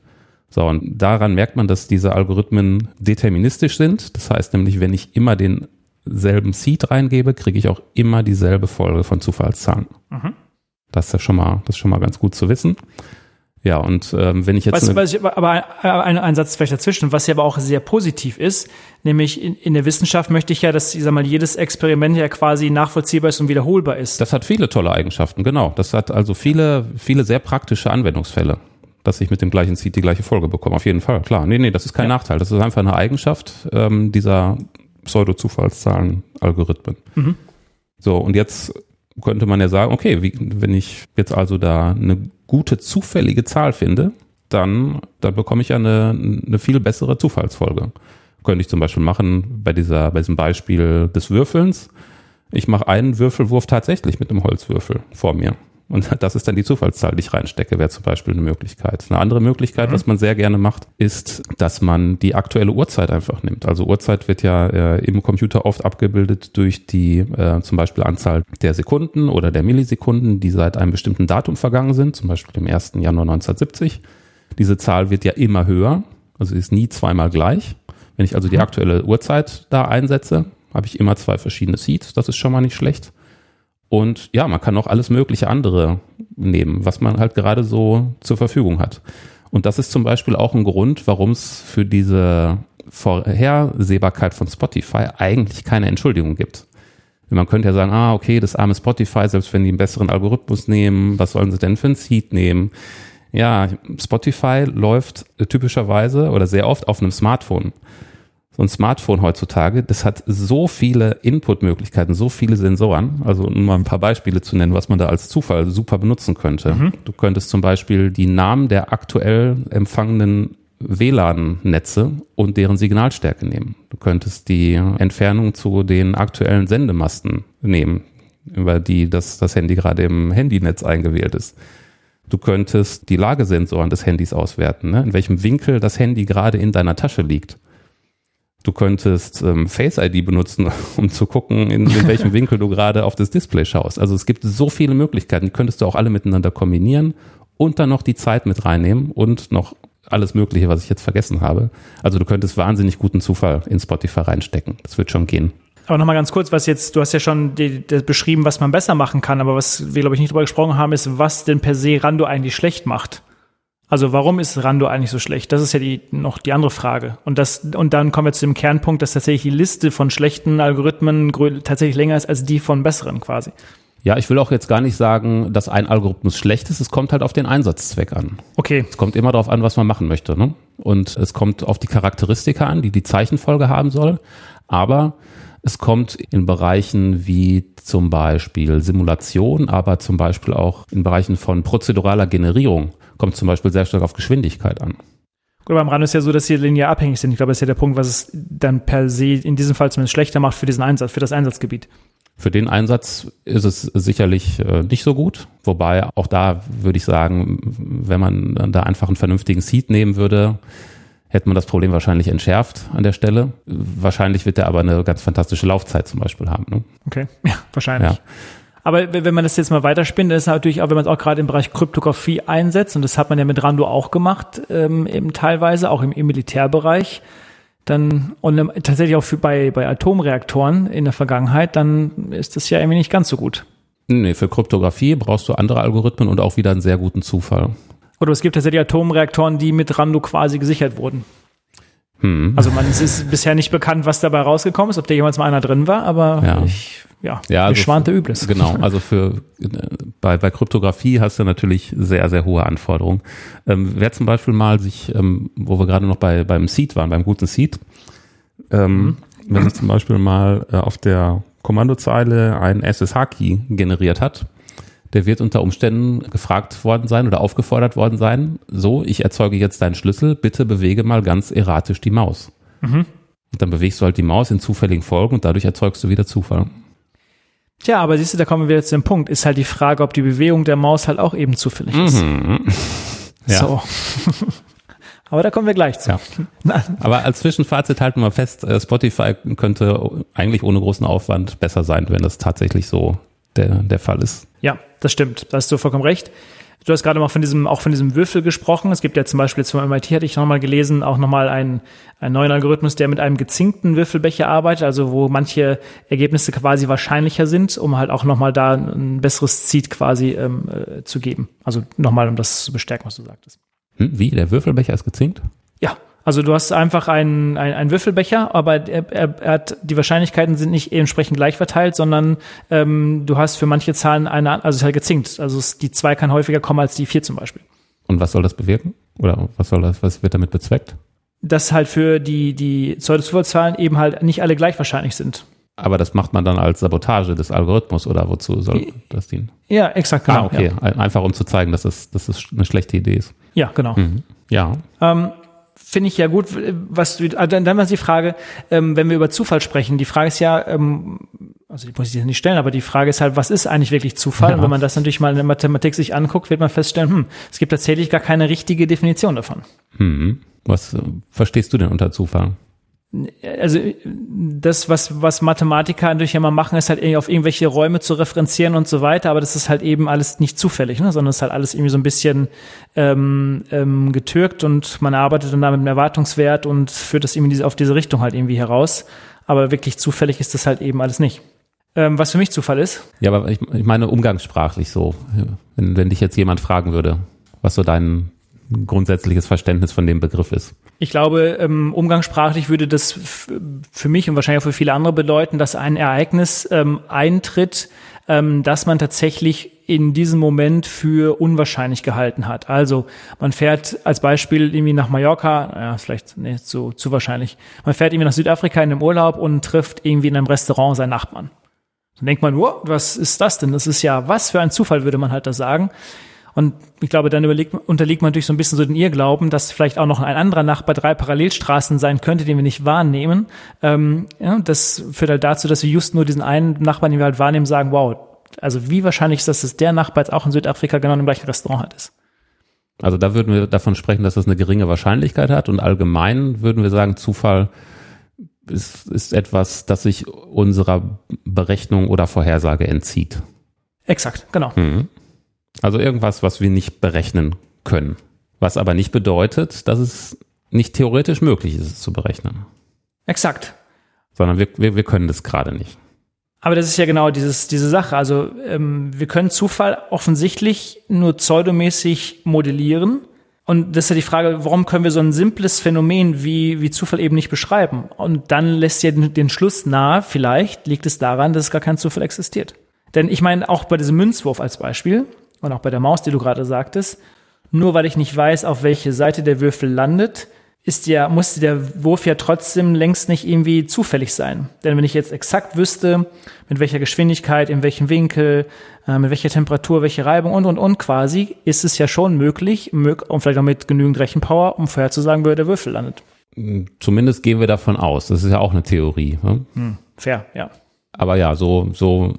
So, und daran merkt man, dass diese Algorithmen deterministisch sind. Das heißt nämlich, wenn ich immer denselben Seed reingebe, kriege ich auch immer dieselbe Folge von Zufallszahlen. Mhm. Das ist ja schon mal, das ist schon mal ganz gut zu wissen. Ja, und ähm, wenn ich jetzt. Weißt du, was ich, aber ein, ein Satz vielleicht dazwischen, was ja aber auch sehr positiv ist, nämlich in, in der Wissenschaft möchte ich ja, dass ich sag mal, jedes Experiment ja quasi nachvollziehbar ist und wiederholbar ist. Das hat viele tolle Eigenschaften, genau. Das hat also viele, viele sehr praktische Anwendungsfälle dass ich mit dem gleichen Seed die gleiche Folge bekomme. Auf jeden Fall, klar. Nee, nee, das ist kein ja. Nachteil. Das ist einfach eine Eigenschaft ähm, dieser Pseudo-Zufallszahlen-Algorithmen. Mhm. So, und jetzt könnte man ja sagen, okay, wie, wenn ich jetzt also da eine gute zufällige Zahl finde, dann, dann bekomme ich ja eine, eine viel bessere Zufallsfolge. Könnte ich zum Beispiel machen bei dieser, bei diesem Beispiel des Würfelns. Ich mache einen Würfelwurf tatsächlich mit einem Holzwürfel vor mir. Und das ist dann die Zufallszahl, die ich reinstecke, wäre zum Beispiel eine Möglichkeit. Eine andere Möglichkeit, mhm. was man sehr gerne macht, ist, dass man die aktuelle Uhrzeit einfach nimmt. Also Uhrzeit wird ja äh, im Computer oft abgebildet durch die äh, zum Beispiel Anzahl der Sekunden oder der Millisekunden, die seit einem bestimmten Datum vergangen sind, zum Beispiel dem 1. Januar 1970. Diese Zahl wird ja immer höher, also ist nie zweimal gleich. Wenn ich also die mhm. aktuelle Uhrzeit da einsetze, habe ich immer zwei verschiedene Seeds. Das ist schon mal nicht schlecht. Und ja, man kann auch alles mögliche andere nehmen, was man halt gerade so zur Verfügung hat. Und das ist zum Beispiel auch ein Grund, warum es für diese Vorhersehbarkeit von Spotify eigentlich keine Entschuldigung gibt. Man könnte ja sagen, ah, okay, das arme Spotify, selbst wenn die einen besseren Algorithmus nehmen, was sollen sie denn für ein Seed nehmen? Ja, Spotify läuft typischerweise oder sehr oft auf einem Smartphone. So ein Smartphone heutzutage, das hat so viele Inputmöglichkeiten, so viele Sensoren. Also um mal ein paar Beispiele zu nennen, was man da als Zufall super benutzen könnte. Mhm. Du könntest zum Beispiel die Namen der aktuell empfangenen WLAN-Netze und deren Signalstärke nehmen. Du könntest die Entfernung zu den aktuellen Sendemasten nehmen, über die das, das Handy gerade im Handynetz eingewählt ist. Du könntest die Lagesensoren des Handys auswerten, ne? in welchem Winkel das Handy gerade in deiner Tasche liegt. Du könntest ähm, Face ID benutzen, um zu gucken, in, in welchem Winkel du gerade auf das Display schaust. Also es gibt so viele Möglichkeiten, die könntest du auch alle miteinander kombinieren und dann noch die Zeit mit reinnehmen und noch alles Mögliche, was ich jetzt vergessen habe. Also du könntest wahnsinnig guten Zufall in Spotify reinstecken. Das wird schon gehen. Aber nochmal ganz kurz, was jetzt, du hast ja schon die, die beschrieben, was man besser machen kann, aber was wir, glaube ich, nicht drüber gesprochen haben, ist, was denn per se Rando eigentlich schlecht macht. Also warum ist Rando eigentlich so schlecht? Das ist ja die, noch die andere Frage. Und das, und dann kommen wir zu dem Kernpunkt, dass tatsächlich die Liste von schlechten Algorithmen tatsächlich länger ist als die von besseren quasi. Ja, ich will auch jetzt gar nicht sagen, dass ein Algorithmus schlecht ist. Es kommt halt auf den Einsatzzweck an. Okay. Es kommt immer darauf an, was man machen möchte. Ne? Und es kommt auf die Charakteristika an, die die Zeichenfolge haben soll. Aber es kommt in Bereichen wie zum Beispiel Simulation, aber zum Beispiel auch in Bereichen von prozeduraler Generierung, kommt zum Beispiel sehr stark auf Geschwindigkeit an. Gut, beim RAN ist ja so, dass sie linear abhängig sind. Ich glaube, das ist ja der Punkt, was es dann per se in diesem Fall zumindest schlechter macht für diesen Einsatz, für das Einsatzgebiet. Für den Einsatz ist es sicherlich äh, nicht so gut. Wobei auch da würde ich sagen, wenn man da einfach einen vernünftigen Seed nehmen würde, hätte man das Problem wahrscheinlich entschärft an der Stelle. Wahrscheinlich wird er aber eine ganz fantastische Laufzeit zum Beispiel haben. Ne? Okay, ja, wahrscheinlich. Ja. Aber wenn man das jetzt mal weiterspinnt, ist natürlich auch, wenn man es auch gerade im Bereich Kryptographie einsetzt, und das hat man ja mit Rando auch gemacht, ähm, eben teilweise, auch im, im Militärbereich, dann und tatsächlich auch für bei, bei Atomreaktoren in der Vergangenheit, dann ist das ja irgendwie nicht ganz so gut. Nee, für Kryptographie brauchst du andere Algorithmen und auch wieder einen sehr guten Zufall. Oder es gibt tatsächlich Atomreaktoren, die mit Rando quasi gesichert wurden. Hm. Also man es ist bisher nicht bekannt, was dabei rausgekommen ist, ob da jemals mal einer drin war, aber ja. ich, ja, ja also schwante Übles. Genau, also für bei, bei Kryptographie hast du natürlich sehr, sehr hohe Anforderungen. Ähm, wer zum Beispiel mal sich, ähm, wo wir gerade noch bei beim Seed waren, beim guten Seed, ähm, mhm. wenn man zum Beispiel mal äh, auf der Kommandozeile einen SSH-Key generiert hat, der wird unter Umständen gefragt worden sein oder aufgefordert worden sein, so, ich erzeuge jetzt deinen Schlüssel, bitte bewege mal ganz erratisch die Maus. Mhm. Und dann bewegst du halt die Maus in zufälligen Folgen und dadurch erzeugst du wieder Zufall. Tja, aber siehst du, da kommen wir jetzt zu dem Punkt. Ist halt die Frage, ob die Bewegung der Maus halt auch eben zufällig ist. Mhm. Ja. So. aber da kommen wir gleich zu. Ja. Aber als Zwischenfazit halten wir fest, äh, Spotify könnte eigentlich ohne großen Aufwand besser sein, wenn das tatsächlich so der, der Fall ist. Ja, das stimmt. Da hast du vollkommen recht. Du hast gerade mal von diesem, auch von diesem Würfel gesprochen. Es gibt ja zum Beispiel jetzt vom MIT, hatte ich nochmal gelesen, auch nochmal einen, einen neuen Algorithmus, der mit einem gezinkten Würfelbecher arbeitet, also wo manche Ergebnisse quasi wahrscheinlicher sind, um halt auch nochmal da ein besseres Seed quasi ähm, äh, zu geben. Also nochmal, um das zu bestärken, was du sagtest. Hm, wie? Der Würfelbecher ist gezinkt? Also du hast einfach einen, einen, einen Würfelbecher, aber er, er, er hat, die Wahrscheinlichkeiten sind nicht entsprechend gleich verteilt, sondern ähm, du hast für manche Zahlen eine, also es ist halt gezinkt. Also es, die zwei kann häufiger kommen als die vier zum Beispiel. Und was soll das bewirken? Oder was soll das, was wird damit bezweckt? Dass halt für die, die Pseudo-Zufallszahlen eben halt nicht alle gleich wahrscheinlich sind. Aber das macht man dann als Sabotage des Algorithmus oder wozu soll das dienen? Ja, exakt, genau. Ah, okay. Ja. Einfach um zu zeigen, dass das, dass das eine schlechte Idee ist. Ja, genau. Mhm. Ja. Ähm, finde ich ja gut, was du, also dann, dann war die Frage, ähm, wenn wir über Zufall sprechen, die Frage ist ja, ähm, also die muss ich jetzt nicht stellen, aber die Frage ist halt, was ist eigentlich wirklich Zufall? Ja. Und wenn man das natürlich mal in der Mathematik sich anguckt, wird man feststellen, hm, es gibt tatsächlich gar keine richtige Definition davon. Hm. Was äh, verstehst du denn unter Zufall? Also das, was, was Mathematiker natürlich immer machen, ist halt auf irgendwelche Räume zu referenzieren und so weiter, aber das ist halt eben alles nicht zufällig, ne? sondern es ist halt alles irgendwie so ein bisschen ähm, ähm, getürkt und man arbeitet dann da mit einem Erwartungswert und führt das irgendwie auf diese Richtung halt irgendwie heraus. Aber wirklich zufällig ist das halt eben alles nicht. Ähm, was für mich Zufall ist. Ja, aber ich, ich meine umgangssprachlich so. Wenn, wenn dich jetzt jemand fragen würde, was so dein ein grundsätzliches Verständnis von dem Begriff ist. Ich glaube, ähm, umgangssprachlich würde das für mich und wahrscheinlich auch für viele andere bedeuten, dass ein Ereignis ähm, eintritt, ähm, dass man tatsächlich in diesem Moment für unwahrscheinlich gehalten hat. Also man fährt als Beispiel irgendwie nach Mallorca, ja, vielleicht nee, zu, zu wahrscheinlich. Man fährt irgendwie nach Südafrika in einem Urlaub und trifft irgendwie in einem Restaurant seinen Nachbarn. Dann denkt man, wow, was ist das denn? Das ist ja, was für ein Zufall, würde man halt da sagen. Und ich glaube, dann überlegt, unterliegt man natürlich so ein bisschen so den Irrglauben, dass vielleicht auch noch ein anderer Nachbar drei Parallelstraßen sein könnte, den wir nicht wahrnehmen. Ähm, ja, das führt halt dazu, dass wir just nur diesen einen Nachbarn, den wir halt wahrnehmen, sagen, wow, also wie wahrscheinlich ist das, dass der Nachbar jetzt auch in Südafrika genau im gleichen Restaurant hat ist? Also da würden wir davon sprechen, dass das eine geringe Wahrscheinlichkeit hat und allgemein würden wir sagen, Zufall ist, ist etwas, das sich unserer Berechnung oder Vorhersage entzieht. Exakt, genau. Mhm. Also irgendwas, was wir nicht berechnen können. Was aber nicht bedeutet, dass es nicht theoretisch möglich ist, es zu berechnen. Exakt. Sondern wir, wir, wir können das gerade nicht. Aber das ist ja genau dieses, diese Sache. Also ähm, wir können Zufall offensichtlich nur pseudomäßig modellieren. Und das ist ja die Frage, warum können wir so ein simples Phänomen wie, wie Zufall eben nicht beschreiben? Und dann lässt ja den, den Schluss nahe, vielleicht liegt es daran, dass gar kein Zufall existiert. Denn ich meine, auch bei diesem Münzwurf als Beispiel, und auch bei der Maus, die du gerade sagtest, nur weil ich nicht weiß, auf welche Seite der Würfel landet, ist ja, muss der Wurf ja trotzdem längst nicht irgendwie zufällig sein. Denn wenn ich jetzt exakt wüsste, mit welcher Geschwindigkeit, in welchem Winkel, äh, mit welcher Temperatur, welche Reibung und und und quasi, ist es ja schon möglich, und vielleicht auch mit genügend Rechenpower, um vorherzusagen, wo der Würfel landet. Zumindest gehen wir davon aus. Das ist ja auch eine Theorie. Ne? Hm, fair, ja. Aber ja, so, so,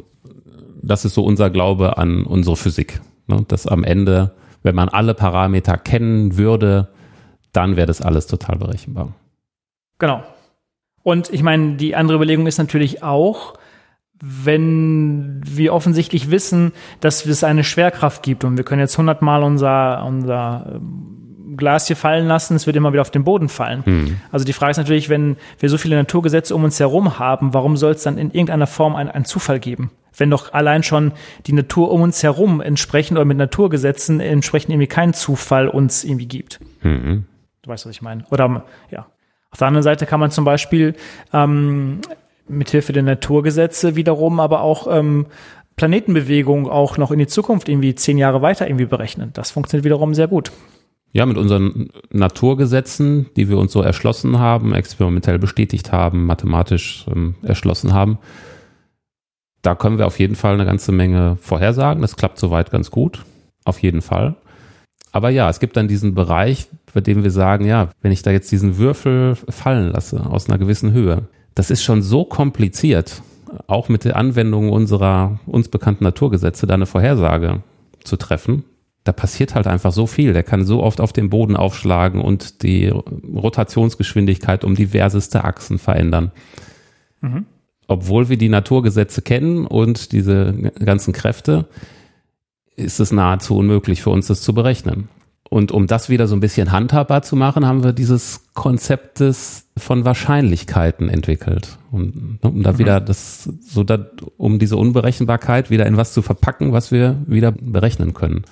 das ist so unser Glaube an unsere Physik. Ne? Dass am Ende, wenn man alle Parameter kennen würde, dann wäre das alles total berechenbar. Genau. Und ich meine, die andere Überlegung ist natürlich auch, wenn wir offensichtlich wissen, dass es eine Schwerkraft gibt und wir können jetzt hundertmal unser, unser ähm, Glas hier fallen lassen, es wird immer wieder auf den Boden fallen. Hm. Also die Frage ist natürlich, wenn wir so viele Naturgesetze um uns herum haben, warum soll es dann in irgendeiner Form einen Zufall geben? Wenn doch allein schon die Natur um uns herum entsprechend oder mit Naturgesetzen entsprechend irgendwie keinen Zufall uns irgendwie gibt. Mhm. Du weißt, was ich meine. Oder ja. Auf der anderen Seite kann man zum Beispiel ähm, mithilfe der Naturgesetze wiederum aber auch ähm, Planetenbewegung auch noch in die Zukunft irgendwie zehn Jahre weiter irgendwie berechnen. Das funktioniert wiederum sehr gut. Ja, mit unseren Naturgesetzen, die wir uns so erschlossen haben, experimentell bestätigt haben, mathematisch ähm, erschlossen haben, da können wir auf jeden Fall eine ganze Menge vorhersagen. Das klappt soweit ganz gut. Auf jeden Fall. Aber ja, es gibt dann diesen Bereich, bei dem wir sagen, ja, wenn ich da jetzt diesen Würfel fallen lasse aus einer gewissen Höhe, das ist schon so kompliziert, auch mit der Anwendung unserer uns bekannten Naturgesetze da eine Vorhersage zu treffen. Da passiert halt einfach so viel. Der kann so oft auf den Boden aufschlagen und die Rotationsgeschwindigkeit um diverseste Achsen verändern. Mhm obwohl wir die Naturgesetze kennen und diese ganzen Kräfte, ist es nahezu unmöglich für uns, das zu berechnen. Und um das wieder so ein bisschen handhabbar zu machen, haben wir dieses Konzept des, von Wahrscheinlichkeiten entwickelt. Um, um da mhm. wieder das, so da, um diese Unberechenbarkeit wieder in was zu verpacken, was wir wieder berechnen können.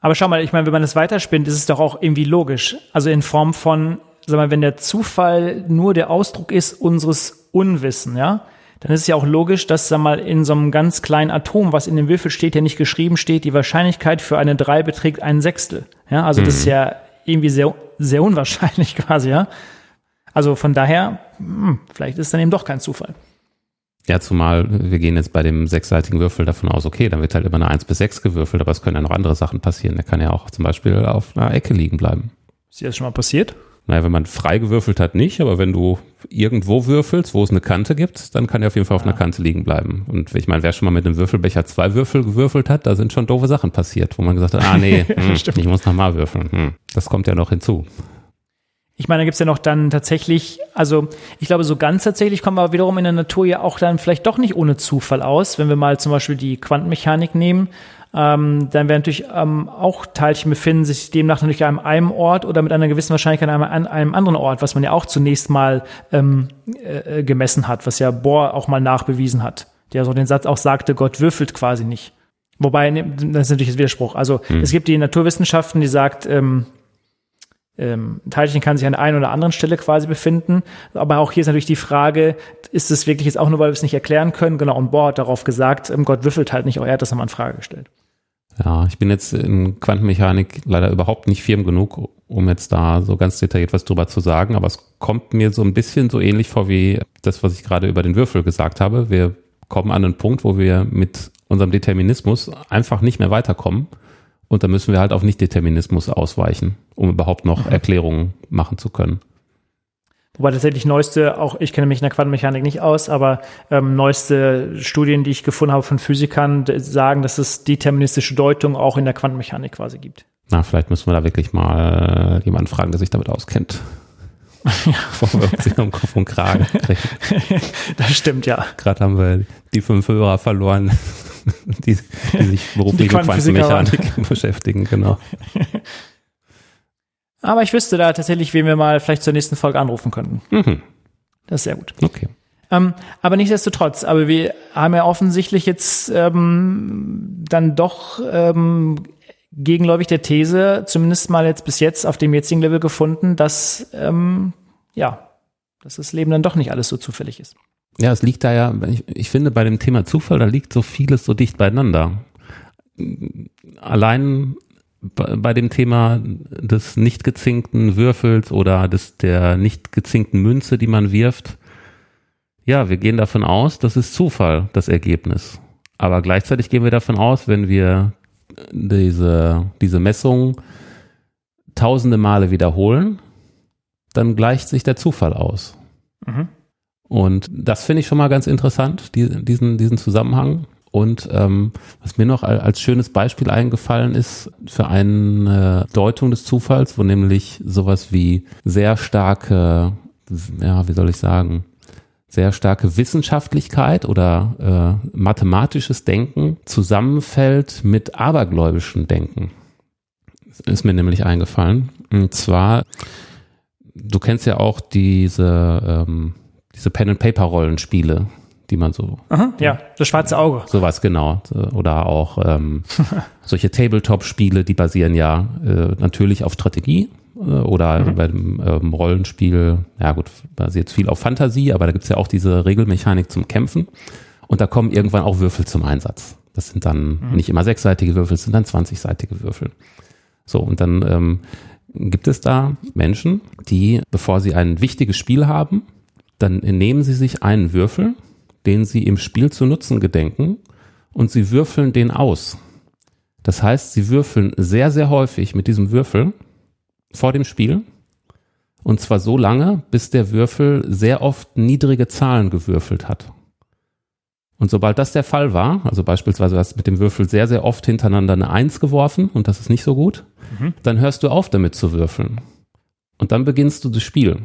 Aber schau mal, ich meine, wenn man das weiterspinnt, ist es doch auch irgendwie logisch. Also in Form von, sag mal, wenn der Zufall nur der Ausdruck ist unseres Unwissen, ja, dann ist es ja auch logisch, dass sag mal in so einem ganz kleinen Atom, was in dem Würfel steht, ja nicht geschrieben steht, die Wahrscheinlichkeit für eine 3 beträgt ein Sechstel. Ja, also mhm. das ist mhm. ja irgendwie sehr, sehr unwahrscheinlich quasi, ja. Also von daher, hm, vielleicht ist es dann eben doch kein Zufall. Ja, zumal wir gehen jetzt bei dem sechsseitigen Würfel davon aus, okay, dann wird halt immer eine 1 bis 6 gewürfelt, aber es können ja noch andere Sachen passieren. Der kann ja auch zum Beispiel auf einer Ecke liegen bleiben. Ist dir das schon mal passiert? Naja, wenn man frei gewürfelt hat, nicht, aber wenn du irgendwo würfelst, wo es eine Kante gibt, dann kann er auf jeden Fall auf ja. einer Kante liegen bleiben. Und ich meine, wer schon mal mit einem Würfelbecher zwei Würfel gewürfelt hat, da sind schon doofe Sachen passiert, wo man gesagt hat, ah nee, hm, ich muss nochmal würfeln. Hm, das kommt ja noch hinzu. Ich meine, da gibt's ja noch dann tatsächlich, also ich glaube, so ganz tatsächlich kommen wir wiederum in der Natur ja auch dann vielleicht doch nicht ohne Zufall aus, wenn wir mal zum Beispiel die Quantenmechanik nehmen ähm, dann werden natürlich ähm, auch Teilchen befinden sich demnach natürlich an einem Ort oder mit einer gewissen Wahrscheinlichkeit an einem, an einem anderen Ort, was man ja auch zunächst mal ähm, äh, gemessen hat, was ja Bohr auch mal nachbewiesen hat, der so den Satz auch sagte, Gott würfelt quasi nicht. Wobei, ne, das ist natürlich ein Widerspruch. Also Hm. es gibt die Naturwissenschaften, die sagt, ähm, ähm, Teilchen kann sich an der einen oder anderen Stelle quasi befinden. Aber auch hier ist natürlich die Frage, ist es wirklich jetzt auch nur, weil wir es nicht erklären können? Genau, und Bohr hat darauf gesagt, ähm, Gott würfelt halt nicht, auch er hat das nochmal in Frage gestellt. Ja, ich bin jetzt in Quantenmechanik leider überhaupt nicht firm genug, um jetzt da so ganz detailliert was drüber zu sagen, aber es kommt mir so ein bisschen so ähnlich vor wie das, was ich gerade über den Würfel gesagt habe. Wir kommen an einen Punkt, wo wir mit unserem Determinismus einfach nicht mehr weiterkommen und da müssen wir halt auf Nicht-Determinismus ausweichen, um überhaupt noch Erklärungen machen zu können. Wobei tatsächlich neueste, auch ich kenne mich in der Quantenmechanik nicht aus, aber ähm, neueste Studien, die ich gefunden habe von Physikern, sagen, dass es deterministische Deutung auch in der Quantenmechanik quasi gibt. Na, vielleicht müssen wir da wirklich mal jemanden fragen, der sich damit auskennt. Bevor wir uns um Kopf und Kragen kriegen. Das stimmt, ja. Gerade haben wir die fünf Hörer verloren, die, die sich beruflich mit. Quantenmechanik beschäftigen, genau. Aber ich wüsste da tatsächlich, wen wir mal vielleicht zur nächsten Folge anrufen könnten. Mhm. Das ist sehr gut. Okay. Ähm, aber nichtsdestotrotz, aber wir haben ja offensichtlich jetzt ähm, dann doch ähm, gegenläufig der These, zumindest mal jetzt bis jetzt auf dem jetzigen Level gefunden, dass ähm, ja, dass das Leben dann doch nicht alles so zufällig ist. Ja, es liegt da ja, ich, ich finde bei dem Thema Zufall, da liegt so vieles so dicht beieinander. Allein bei dem Thema des nicht gezinkten Würfels oder des, der nicht gezinkten Münze, die man wirft, ja, wir gehen davon aus, das ist Zufall, das Ergebnis. Aber gleichzeitig gehen wir davon aus, wenn wir diese, diese Messung tausende Male wiederholen, dann gleicht sich der Zufall aus. Mhm. Und das finde ich schon mal ganz interessant, die, diesen, diesen Zusammenhang. Und ähm, was mir noch al- als schönes Beispiel eingefallen ist für eine Deutung des Zufalls, wo nämlich sowas wie sehr starke, ja, wie soll ich sagen, sehr starke Wissenschaftlichkeit oder äh, mathematisches Denken zusammenfällt mit abergläubischem Denken. Ist mir nämlich eingefallen. Und zwar, du kennst ja auch diese, ähm, diese Pen-and-Paper-Rollenspiele, die man so Aha, ja, das schwarze Auge. Sowas genau. Oder auch ähm, solche Tabletop-Spiele, die basieren ja äh, natürlich auf Strategie äh, oder bei dem ähm, Rollenspiel, ja gut, basiert viel auf Fantasie, aber da gibt's ja auch diese Regelmechanik zum Kämpfen und da kommen irgendwann auch Würfel zum Einsatz. Das sind dann nicht immer sechsseitige Würfel, es sind dann 20-seitige Würfel. So, und dann ähm, gibt es da Menschen, die, bevor sie ein wichtiges Spiel haben, dann nehmen sie sich einen Würfel, den sie im Spiel zu nutzen gedenken und sie würfeln den aus. Das heißt, sie würfeln sehr, sehr häufig mit diesem Würfel vor dem Spiel und zwar so lange, bis der Würfel sehr oft niedrige Zahlen gewürfelt hat. Und sobald das der Fall war, also beispielsweise hast du mit dem Würfel sehr, sehr oft hintereinander eine Eins geworfen und das ist nicht so gut, dann hörst du auf damit zu würfeln. Und dann beginnst du das Spiel.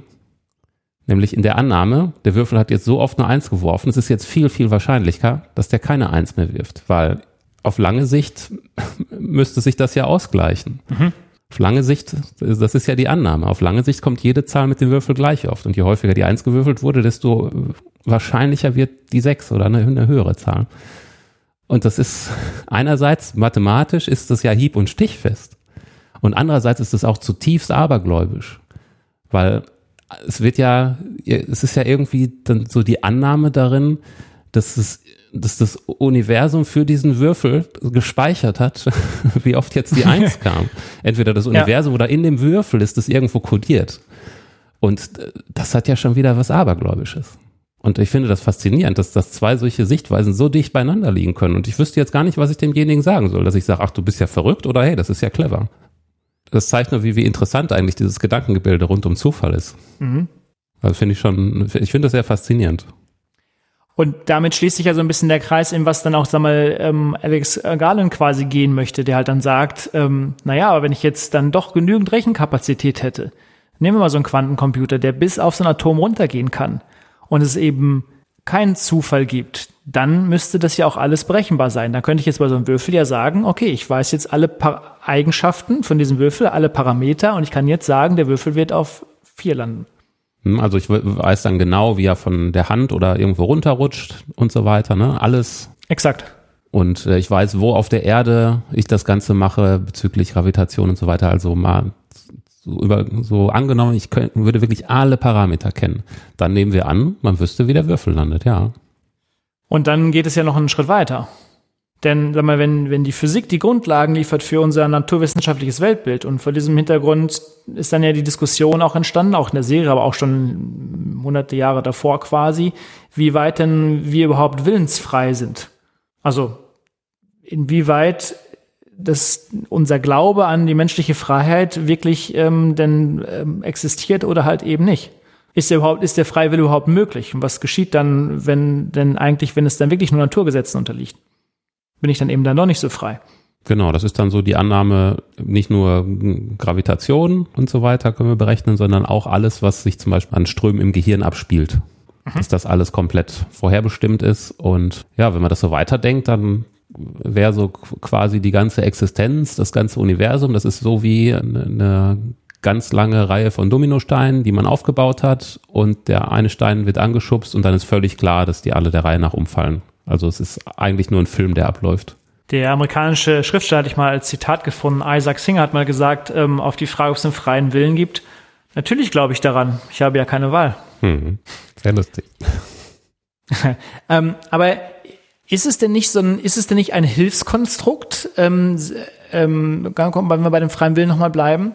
Nämlich in der Annahme, der Würfel hat jetzt so oft eine Eins geworfen, es ist jetzt viel, viel wahrscheinlicher, dass der keine Eins mehr wirft, weil auf lange Sicht müsste sich das ja ausgleichen. Auf lange Sicht, das ist ja die Annahme, auf lange Sicht kommt jede Zahl mit dem Würfel gleich oft. Und je häufiger die Eins gewürfelt wurde, desto wahrscheinlicher wird die Sechs oder eine, eine höhere Zahl. Und das ist einerseits mathematisch ist das ja hieb- und stichfest. Und andererseits ist es auch zutiefst abergläubisch. Weil es wird ja, es ist ja irgendwie dann so die Annahme darin, dass es, dass das Universum für diesen Würfel gespeichert hat, wie oft jetzt die Eins kam. Entweder das Universum oder in dem Würfel ist es irgendwo kodiert. Und äh, das hat ja schon wieder was Abergläubisches. Und ich finde das faszinierend, dass, dass zwei solche Sichtweisen so dicht beieinander liegen können. Und ich wüsste jetzt gar nicht, was ich demjenigen sagen soll. Dass ich sage, ach, du bist ja verrückt oder hey, das ist ja clever. Das zeigt nur, wie, wie interessant eigentlich dieses Gedankengebilde rund um Zufall ist. Also finde ich schon, ich finde das sehr faszinierend. Und damit schließt sich ja so ein bisschen der Kreis, in was dann auch, sag mal, ähm, Alex Garland quasi gehen möchte, der halt dann sagt, ähm, naja, aber wenn ich jetzt dann doch genügend Rechenkapazität hätte, nehmen wir mal so einen Quantencomputer, der bis auf so ein Atom runtergehen kann und es eben keinen Zufall gibt, dann müsste das ja auch alles berechenbar sein. Da könnte ich jetzt bei so einem Würfel ja sagen, okay, ich weiß jetzt alle pa Eigenschaften von diesem Würfel, alle Parameter und ich kann jetzt sagen, der Würfel wird auf vier landen. Hm, Also ich we- weiß dann genau, wie er von der Hand oder irgendwo runterrutscht und so weiter. Ne? Alles Exakt. Und äh, ich weiß, wo auf der Erde ich das Ganze mache bezüglich Gravitation und so weiter. Also mal so, über, so angenommen, ich könnte, würde wirklich alle Parameter kennen. Dann nehmen wir an, man wüsste, wie der Würfel landet, ja. Und dann geht es ja noch einen Schritt weiter. Denn sag mal, wenn, wenn die Physik die Grundlagen liefert für unser naturwissenschaftliches Weltbild und vor diesem Hintergrund ist dann ja die Diskussion auch entstanden, auch in der Serie, aber auch schon hunderte Jahre davor quasi, wie weit denn wir überhaupt willensfrei sind. Also inwieweit das unser Glaube an die menschliche Freiheit wirklich ähm, denn ähm, existiert oder halt eben nicht. Ist der überhaupt, ist der Freiwille überhaupt möglich? Und was geschieht dann, wenn denn eigentlich, wenn es dann wirklich nur Naturgesetzen unterliegt? Bin ich dann eben dann doch nicht so frei? Genau, das ist dann so die Annahme, nicht nur Gravitation und so weiter können wir berechnen, sondern auch alles, was sich zum Beispiel an Strömen im Gehirn abspielt. Mhm. Dass das alles komplett vorherbestimmt ist. Und ja, wenn man das so weiterdenkt, dann wäre so quasi die ganze Existenz, das ganze Universum, das ist so wie eine ganz lange Reihe von Dominosteinen, die man aufgebaut hat und der eine Stein wird angeschubst und dann ist völlig klar, dass die alle der Reihe nach umfallen. Also es ist eigentlich nur ein Film, der abläuft. Der amerikanische Schriftsteller hatte ich mal als Zitat gefunden. Isaac Singer hat mal gesagt, ähm, auf die Frage, ob es einen freien Willen gibt. Natürlich glaube ich daran. Ich habe ja keine Wahl. Hm, sehr lustig. ähm, aber ist es denn nicht so ein, ist es denn nicht ein Hilfskonstrukt? Ähm, ähm, wenn wir bei dem freien Willen nochmal bleiben.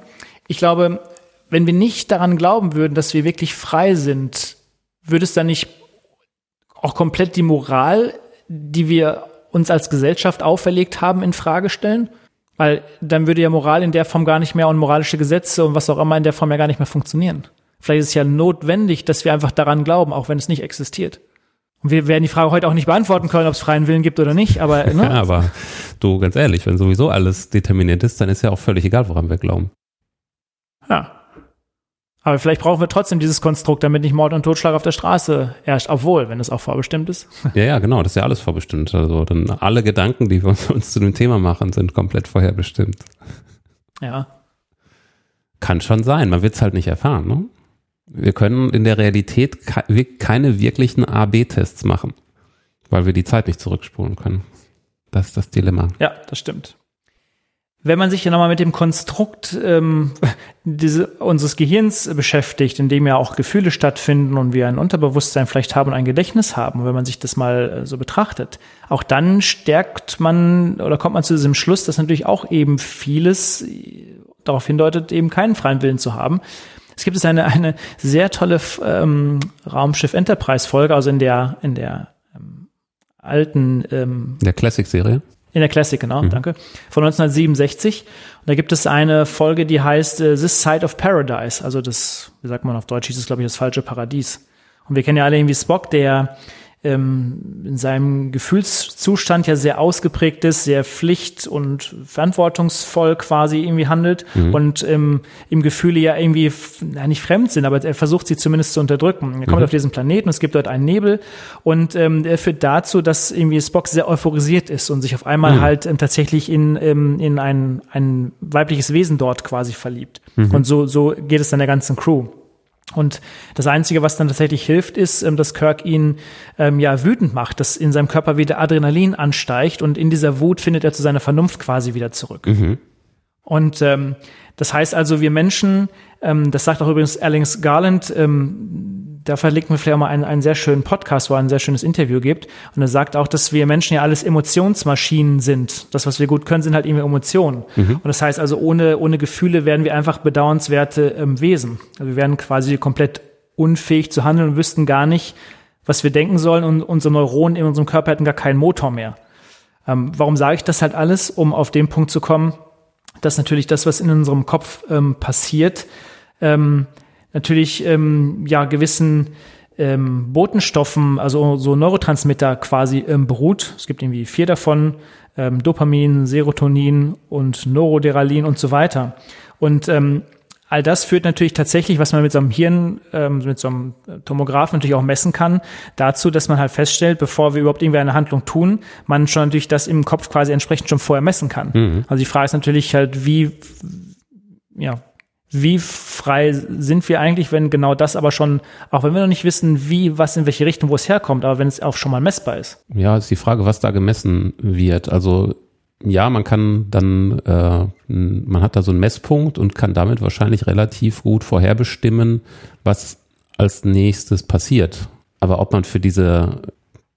Ich glaube, wenn wir nicht daran glauben würden, dass wir wirklich frei sind, würde es dann nicht auch komplett die Moral, die wir uns als Gesellschaft auferlegt haben, in Frage stellen? Weil dann würde ja Moral in der Form gar nicht mehr und moralische Gesetze und was auch immer in der Form ja gar nicht mehr funktionieren. Vielleicht ist es ja notwendig, dass wir einfach daran glauben, auch wenn es nicht existiert. Und wir werden die Frage heute auch nicht beantworten können, ob es freien Willen gibt oder nicht, aber, ne? ja, aber du, ganz ehrlich, wenn sowieso alles determiniert ist, dann ist ja auch völlig egal, woran wir glauben. Ja. Aber vielleicht brauchen wir trotzdem dieses Konstrukt, damit nicht Mord und Totschlag auf der Straße herrscht, obwohl, wenn es auch vorbestimmt ist. Ja, ja, genau, das ist ja alles vorbestimmt. Also dann alle Gedanken, die wir uns zu dem Thema machen, sind komplett vorherbestimmt. Ja. Kann schon sein, man wird es halt nicht erfahren, ne? wir können in der Realität keine wirklichen A-B-Tests machen, weil wir die Zeit nicht zurückspulen können. Das ist das Dilemma. Ja, das stimmt. Wenn man sich ja nochmal mit dem Konstrukt ähm, diese, unseres Gehirns beschäftigt, in dem ja auch Gefühle stattfinden und wir ein Unterbewusstsein vielleicht haben und ein Gedächtnis haben, wenn man sich das mal äh, so betrachtet, auch dann stärkt man oder kommt man zu diesem Schluss, dass natürlich auch eben vieles äh, darauf hindeutet, eben keinen freien Willen zu haben. Es gibt es eine, eine sehr tolle ähm, Raumschiff Enterprise Folge, also in der, in der ähm, alten, ähm, der Classic-Serie. In der Classic, genau, mhm. danke. Von 1967. Und da gibt es eine Folge, die heißt äh, This Side of Paradise. Also das, wie sagt man auf Deutsch, hieß es, glaube ich, das falsche Paradies. Und wir kennen ja alle irgendwie Spock, der ähm, in seinem Gefühlszustand ja sehr ausgeprägt ist, sehr pflicht- und verantwortungsvoll quasi irgendwie handelt mhm. und ähm, ihm Gefühle ja irgendwie ja, nicht fremd sind, aber er versucht sie zumindest zu unterdrücken. Er kommt mhm. auf diesen Planeten, es gibt dort einen Nebel und ähm, er führt dazu, dass irgendwie Spock sehr euphorisiert ist und sich auf einmal mhm. halt ähm, tatsächlich in, ähm, in ein, ein weibliches Wesen dort quasi verliebt. Mhm. Und so, so geht es dann der ganzen Crew. Und das Einzige, was dann tatsächlich hilft, ist, ähm, dass Kirk ihn ähm, ja wütend macht, dass in seinem Körper wieder Adrenalin ansteigt und in dieser Wut findet er zu seiner Vernunft quasi wieder zurück. Mhm. Und ähm, das heißt also, wir Menschen, ähm, das sagt auch übrigens Erlings Garland, ähm, da verlinken wir vielleicht auch mal einen, einen sehr schönen Podcast, wo er ein sehr schönes Interview gibt. Und er sagt auch, dass wir Menschen ja alles Emotionsmaschinen sind. Das, was wir gut können, sind halt eben Emotionen. Mhm. Und das heißt also, ohne, ohne Gefühle werden wir einfach bedauernswerte ähm, Wesen. Also wir werden quasi komplett unfähig zu handeln und wüssten gar nicht, was wir denken sollen und unsere Neuronen in unserem Körper hätten gar keinen Motor mehr. Ähm, warum sage ich das halt alles? Um auf den Punkt zu kommen, dass natürlich das, was in unserem Kopf ähm, passiert, ähm, natürlich ähm, ja gewissen ähm, Botenstoffen, also so Neurotransmitter quasi ähm, beruht. Es gibt irgendwie vier davon, ähm, Dopamin, Serotonin und Noradrenalin und so weiter. Und ähm, all das führt natürlich tatsächlich, was man mit so einem Hirn, ähm, mit so einem Tomograph natürlich auch messen kann, dazu, dass man halt feststellt, bevor wir überhaupt irgendwie eine Handlung tun, man schon natürlich das im Kopf quasi entsprechend schon vorher messen kann. Mhm. Also die Frage ist natürlich halt, wie, ja, wie frei sind wir eigentlich, wenn genau das aber schon, auch wenn wir noch nicht wissen, wie, was in welche Richtung, wo es herkommt, aber wenn es auch schon mal messbar ist. Ja, ist die Frage, was da gemessen wird. Also ja, man kann dann, äh, man hat da so einen Messpunkt und kann damit wahrscheinlich relativ gut vorherbestimmen, was als nächstes passiert. Aber ob man für diese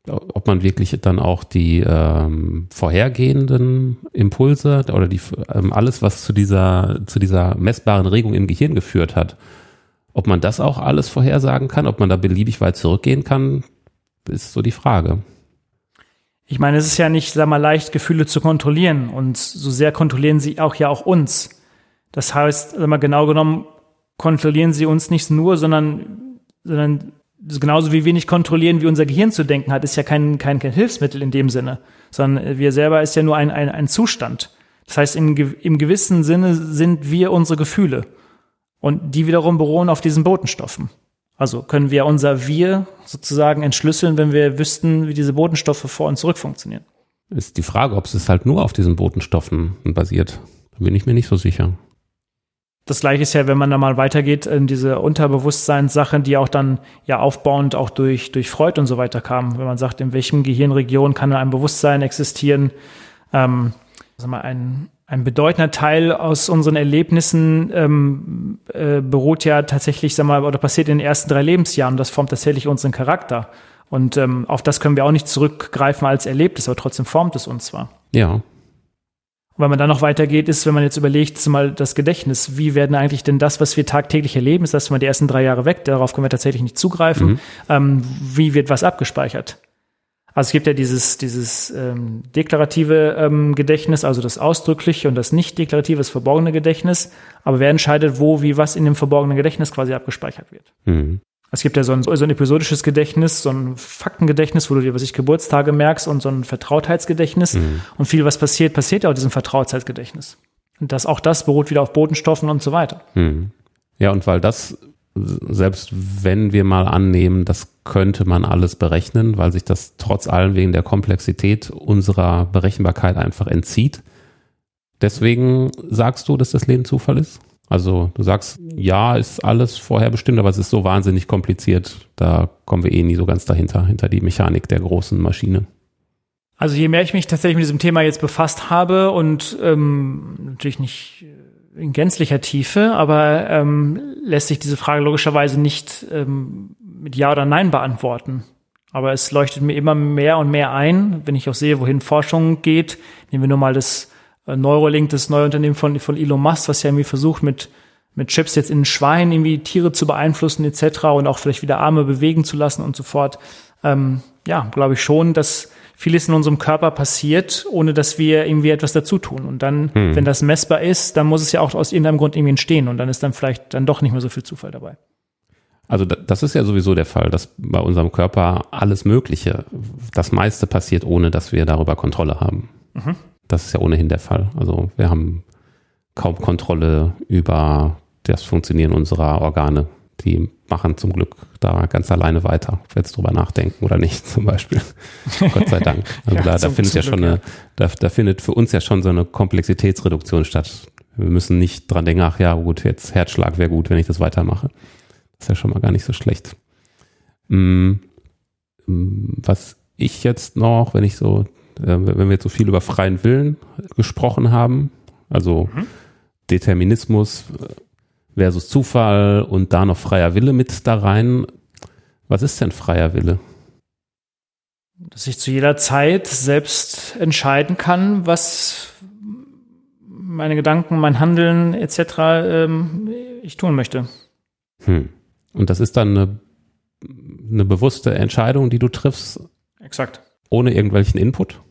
ob man wirklich dann auch die ähm, vorhergehenden Impulse oder die ähm, alles, was zu dieser zu dieser messbaren Regung im Gehirn geführt hat, ob man das auch alles vorhersagen kann, ob man da beliebig weit zurückgehen kann, ist so die Frage. Ich meine, es ist ja nicht, sag mal, leicht, Gefühle zu kontrollieren und so sehr kontrollieren sie auch ja auch uns. Das heißt, sag mal, genau genommen kontrollieren sie uns nicht nur, sondern, sondern genauso wie wenig kontrollieren, wie unser Gehirn zu denken hat, ist ja kein, kein, kein Hilfsmittel in dem Sinne, sondern wir selber ist ja nur ein, ein, ein Zustand. Das heißt, im, im gewissen Sinne sind wir unsere Gefühle. Und die wiederum beruhen auf diesen Botenstoffen. Also können wir unser Wir sozusagen entschlüsseln, wenn wir wüssten, wie diese Botenstoffe vor und zurück funktionieren. Ist die Frage, ob es halt nur auf diesen Botenstoffen basiert. Da bin ich mir nicht so sicher. Das gleiche ist ja, wenn man da mal weitergeht in diese Unterbewusstseinssachen, die auch dann ja aufbauend auch durch, durch Freud und so weiter kamen. Wenn man sagt, in welchem Gehirnregion kann ein Bewusstsein existieren, ähm, sag mal, ein, ein bedeutender Teil aus unseren Erlebnissen ähm, äh, beruht ja tatsächlich, sag mal, oder passiert in den ersten drei Lebensjahren. Das formt tatsächlich unseren Charakter. Und ähm, auf das können wir auch nicht zurückgreifen als Erlebtes, aber trotzdem formt es uns zwar. Ja, wenn man dann noch weitergeht, ist, wenn man jetzt überlegt, mal das Gedächtnis, wie werden eigentlich denn das, was wir tagtäglich erleben, ist das mal die ersten drei Jahre weg, darauf können wir tatsächlich nicht zugreifen, mhm. ähm, wie wird was abgespeichert? Also es gibt ja dieses, dieses ähm, deklarative ähm, Gedächtnis, also das ausdrückliche und das nicht deklarative, das verborgene Gedächtnis. Aber wer entscheidet, wo, wie, was in dem verborgenen Gedächtnis quasi abgespeichert wird? Mhm. Es gibt ja so ein, so ein episodisches Gedächtnis, so ein Faktengedächtnis, wo du dir, was ich Geburtstage merkst und so ein Vertrautheitsgedächtnis. Mhm. Und viel, was passiert, passiert ja auch diesem Vertrautheitsgedächtnis. Und das, auch das beruht wieder auf Botenstoffen und so weiter. Mhm. Ja, und weil das, selbst wenn wir mal annehmen, das könnte man alles berechnen, weil sich das trotz allem wegen der Komplexität unserer Berechenbarkeit einfach entzieht. Deswegen sagst du, dass das Leben Zufall ist? Also du sagst, ja, ist alles vorher bestimmt, aber es ist so wahnsinnig kompliziert. Da kommen wir eh nie so ganz dahinter, hinter die Mechanik der großen Maschine. Also je mehr ich mich tatsächlich mit diesem Thema jetzt befasst habe und ähm, natürlich nicht in gänzlicher Tiefe, aber ähm, lässt sich diese Frage logischerweise nicht ähm, mit Ja oder Nein beantworten. Aber es leuchtet mir immer mehr und mehr ein, wenn ich auch sehe, wohin Forschung geht. Nehmen wir nur mal das Neuralink, das neue Unternehmen von, von Elon Musk, was ja irgendwie versucht, mit, mit Chips jetzt in Schweinen irgendwie Tiere zu beeinflussen etc. und auch vielleicht wieder Arme bewegen zu lassen und so fort. Ähm, ja, glaube ich schon, dass vieles in unserem Körper passiert, ohne dass wir irgendwie etwas dazu tun. Und dann, hm. wenn das messbar ist, dann muss es ja auch aus irgendeinem Grund irgendwie entstehen und dann ist dann vielleicht dann doch nicht mehr so viel Zufall dabei. Also das ist ja sowieso der Fall, dass bei unserem Körper alles Mögliche, das meiste passiert, ohne dass wir darüber Kontrolle haben. Mhm. Das ist ja ohnehin der Fall. Also wir haben kaum Kontrolle über das Funktionieren unserer Organe. Die machen zum Glück da ganz alleine weiter, ob wir jetzt drüber nachdenken oder nicht, zum Beispiel. Gott sei Dank. Also ja, da, da findet ja schon eine, da, da findet für uns ja schon so eine Komplexitätsreduktion statt. Wir müssen nicht dran denken, ach ja, gut, jetzt Herzschlag wäre gut, wenn ich das weitermache. Das ist ja schon mal gar nicht so schlecht. Mm, mm, was ich jetzt noch, wenn ich so wenn wir jetzt so viel über freien Willen gesprochen haben, also mhm. Determinismus versus Zufall und da noch freier Wille mit da rein. Was ist denn freier Wille? Dass ich zu jeder Zeit selbst entscheiden kann, was meine Gedanken, mein Handeln etc. Ähm, ich tun möchte. Hm. Und das ist dann eine, eine bewusste Entscheidung, die du triffst? Exakt. Ohne irgendwelchen Input?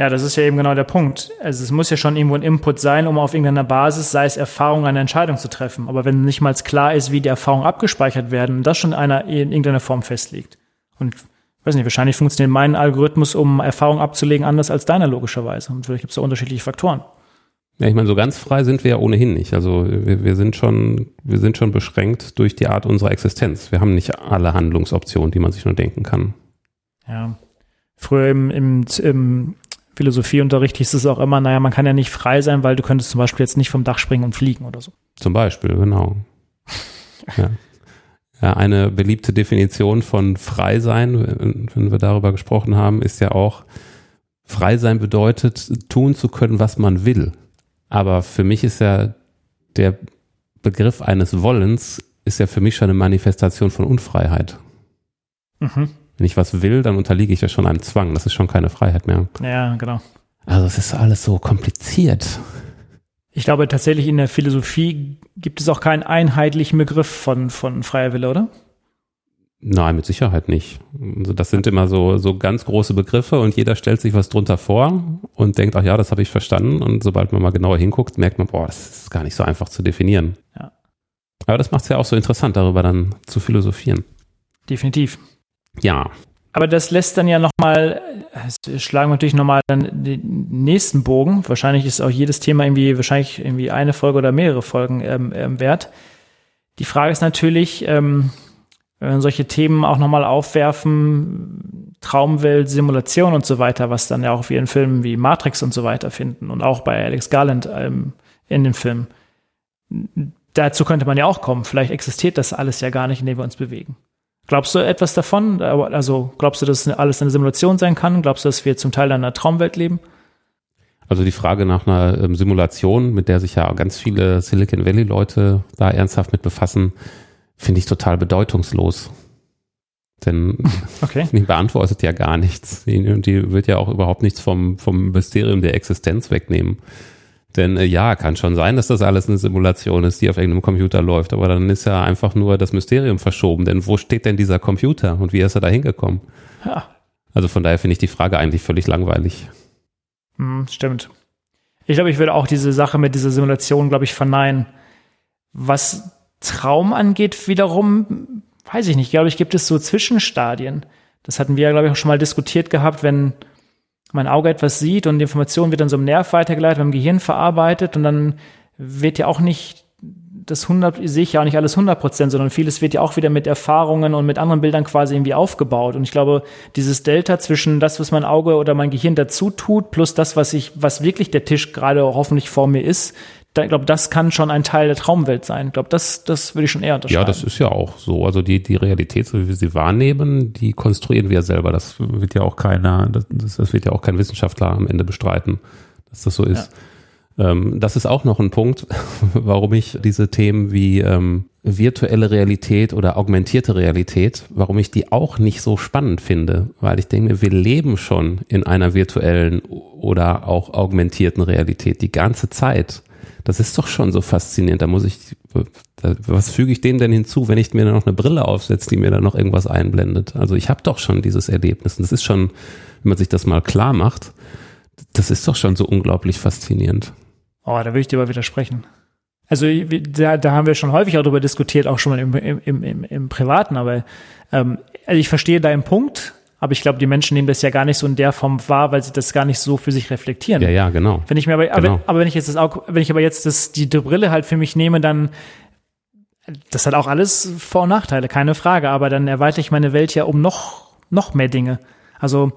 Ja, das ist ja eben genau der Punkt. Also es muss ja schon irgendwo ein Input sein, um auf irgendeiner Basis, sei es Erfahrung, eine Entscheidung zu treffen. Aber wenn nicht mal klar ist, wie die Erfahrungen abgespeichert werden und das schon einer in irgendeiner Form festlegt. Und weiß nicht, wahrscheinlich funktioniert mein Algorithmus, um Erfahrungen abzulegen, anders als deiner logischerweise. Und vielleicht gibt es da unterschiedliche Faktoren. Ja, ich meine, so ganz frei sind wir ja ohnehin nicht. Also wir, wir, sind schon, wir sind schon beschränkt durch die Art unserer Existenz. Wir haben nicht alle Handlungsoptionen, die man sich nur denken kann. Ja. Früher im, im, im Philosophieunterricht hieß es auch immer, naja, man kann ja nicht frei sein, weil du könntest zum Beispiel jetzt nicht vom Dach springen und fliegen oder so. Zum Beispiel, genau. ja. ja, eine beliebte Definition von frei sein, wenn wir darüber gesprochen haben, ist ja auch, frei sein bedeutet, tun zu können, was man will. Aber für mich ist ja der Begriff eines Wollens ist ja für mich schon eine Manifestation von Unfreiheit. Mhm. Wenn ich was will, dann unterliege ich ja schon einem Zwang. Das ist schon keine Freiheit mehr. Ja, genau. Also es ist alles so kompliziert. Ich glaube tatsächlich in der Philosophie gibt es auch keinen einheitlichen Begriff von, von freier Wille, oder? Nein, mit Sicherheit nicht. Also das sind immer so, so ganz große Begriffe und jeder stellt sich was drunter vor und denkt, ach ja, das habe ich verstanden. Und sobald man mal genauer hinguckt, merkt man, boah, das ist gar nicht so einfach zu definieren. Ja. Aber das macht es ja auch so interessant, darüber dann zu philosophieren. Definitiv. Ja. Aber das lässt dann ja nochmal, schlagen wir natürlich nochmal den nächsten Bogen. Wahrscheinlich ist auch jedes Thema irgendwie, wahrscheinlich irgendwie eine Folge oder mehrere Folgen ähm, ähm, wert. Die Frage ist natürlich, ähm, wenn wir solche Themen auch nochmal aufwerfen, Traumwelt, Simulation und so weiter, was dann ja auch wie in Filmen wie Matrix und so weiter finden und auch bei Alex Garland ähm, in dem Film. Dazu könnte man ja auch kommen. Vielleicht existiert das alles ja gar nicht, in dem wir uns bewegen. Glaubst du etwas davon? Also glaubst du, dass alles eine Simulation sein kann? Glaubst du, dass wir zum Teil in einer Traumwelt leben? Also die Frage nach einer ähm, Simulation, mit der sich ja ganz viele Silicon Valley Leute da ernsthaft mit befassen, finde ich total bedeutungslos. Denn okay. die beantwortet ja gar nichts. Die, die wird ja auch überhaupt nichts vom, vom Mysterium der Existenz wegnehmen. Denn äh, ja, kann schon sein, dass das alles eine Simulation ist, die auf irgendeinem Computer läuft, aber dann ist ja einfach nur das Mysterium verschoben. Denn wo steht denn dieser Computer und wie ist er da hingekommen? Ja. Also von daher finde ich die Frage eigentlich völlig langweilig. Hm, stimmt. Ich glaube, ich würde auch diese Sache mit dieser Simulation, glaube ich, verneinen. Was Traum angeht, wiederum, weiß ich nicht, glaube ich, gibt es so Zwischenstadien. Das hatten wir ja, glaube ich, auch schon mal diskutiert gehabt, wenn mein Auge etwas sieht und die Information wird dann so im Nerv weitergeleitet, beim Gehirn verarbeitet und dann wird ja auch nicht das 100, sehe ich ja auch nicht alles 100 Prozent, sondern vieles wird ja auch wieder mit Erfahrungen und mit anderen Bildern quasi irgendwie aufgebaut. Und ich glaube, dieses Delta zwischen das, was mein Auge oder mein Gehirn dazu tut, plus das, was ich, was wirklich der Tisch gerade hoffentlich vor mir ist, ich glaube, das kann schon ein Teil der Traumwelt sein. Ich glaube, das, das würde ich schon eher unterscheiden. Ja, das ist ja auch so. Also die, die Realität, so wie wir sie wahrnehmen, die konstruieren wir ja selber. Das wird ja auch keiner, das, das wird ja auch kein Wissenschaftler am Ende bestreiten, dass das so ist. Ja. Ähm, das ist auch noch ein Punkt, warum ich diese Themen wie ähm, virtuelle Realität oder augmentierte Realität, warum ich die auch nicht so spannend finde, weil ich denke, wir leben schon in einer virtuellen oder auch augmentierten Realität die ganze Zeit. Das ist doch schon so faszinierend. Da muss ich, was füge ich dem denn hinzu, wenn ich mir dann noch eine Brille aufsetze, die mir dann noch irgendwas einblendet? Also ich habe doch schon dieses Erlebnis. Und das ist schon, wenn man sich das mal klar macht, das ist doch schon so unglaublich faszinierend. Oh, da will ich dir aber widersprechen. Also da, da haben wir schon häufig auch darüber diskutiert, auch schon mal im, im, im, im Privaten, aber ähm, also ich verstehe deinen Punkt, aber ich glaube, die Menschen nehmen das ja gar nicht so in der Form wahr, weil sie das gar nicht so für sich reflektieren. Ja, ja, genau. Wenn ich mir aber, genau. aber, aber, wenn ich jetzt das auch, wenn ich aber jetzt das, die, Brille halt für mich nehme, dann, das hat auch alles Vor- und Nachteile, keine Frage. Aber dann erweitere ich meine Welt ja um noch, noch mehr Dinge. Also,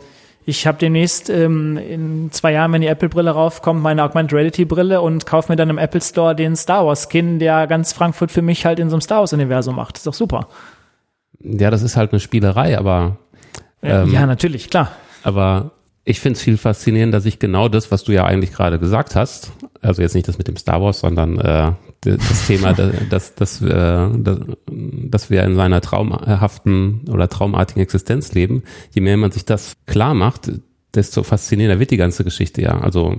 ich habe demnächst ähm, in zwei Jahren, wenn die Apple-Brille raufkommt, meine Augmented Reality-Brille und kaufe mir dann im Apple Store den Star Wars-Skin, der ganz Frankfurt für mich halt in so einem Star Wars-Universum macht. Ist doch super. Ja, das ist halt eine Spielerei, aber ähm, ja, natürlich, klar. Aber ich finde es viel faszinierender, dass ich genau das, was du ja eigentlich gerade gesagt hast, also jetzt nicht das mit dem Star Wars, sondern äh, das Thema, dass, dass, äh, dass wir in seiner traumhaften oder traumartigen Existenz leben, je mehr man sich das klar macht, desto faszinierender wird die ganze Geschichte ja. Also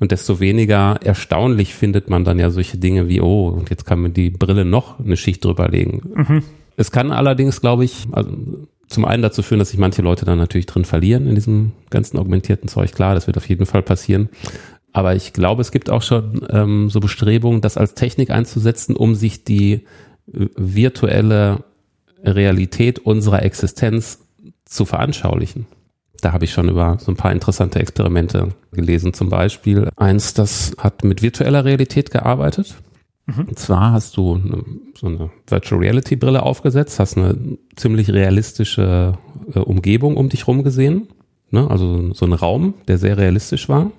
und desto weniger erstaunlich findet man dann ja solche Dinge wie, oh, und jetzt kann man die Brille noch eine Schicht drüber legen. Mhm. Es kann allerdings, glaube ich, also zum einen dazu führen, dass sich manche Leute dann natürlich drin verlieren in diesem ganzen augmentierten Zeug. Klar, das wird auf jeden Fall passieren. Aber ich glaube, es gibt auch schon ähm, so Bestrebungen, das als Technik einzusetzen, um sich die virtuelle Realität unserer Existenz zu veranschaulichen. Da habe ich schon über so ein paar interessante Experimente gelesen. Zum Beispiel eins, das hat mit virtueller Realität gearbeitet. Mhm. Und zwar hast du eine, so eine Virtual Reality Brille aufgesetzt, hast eine ziemlich realistische äh, Umgebung um dich rum gesehen, ne? also so ein Raum, der sehr realistisch war.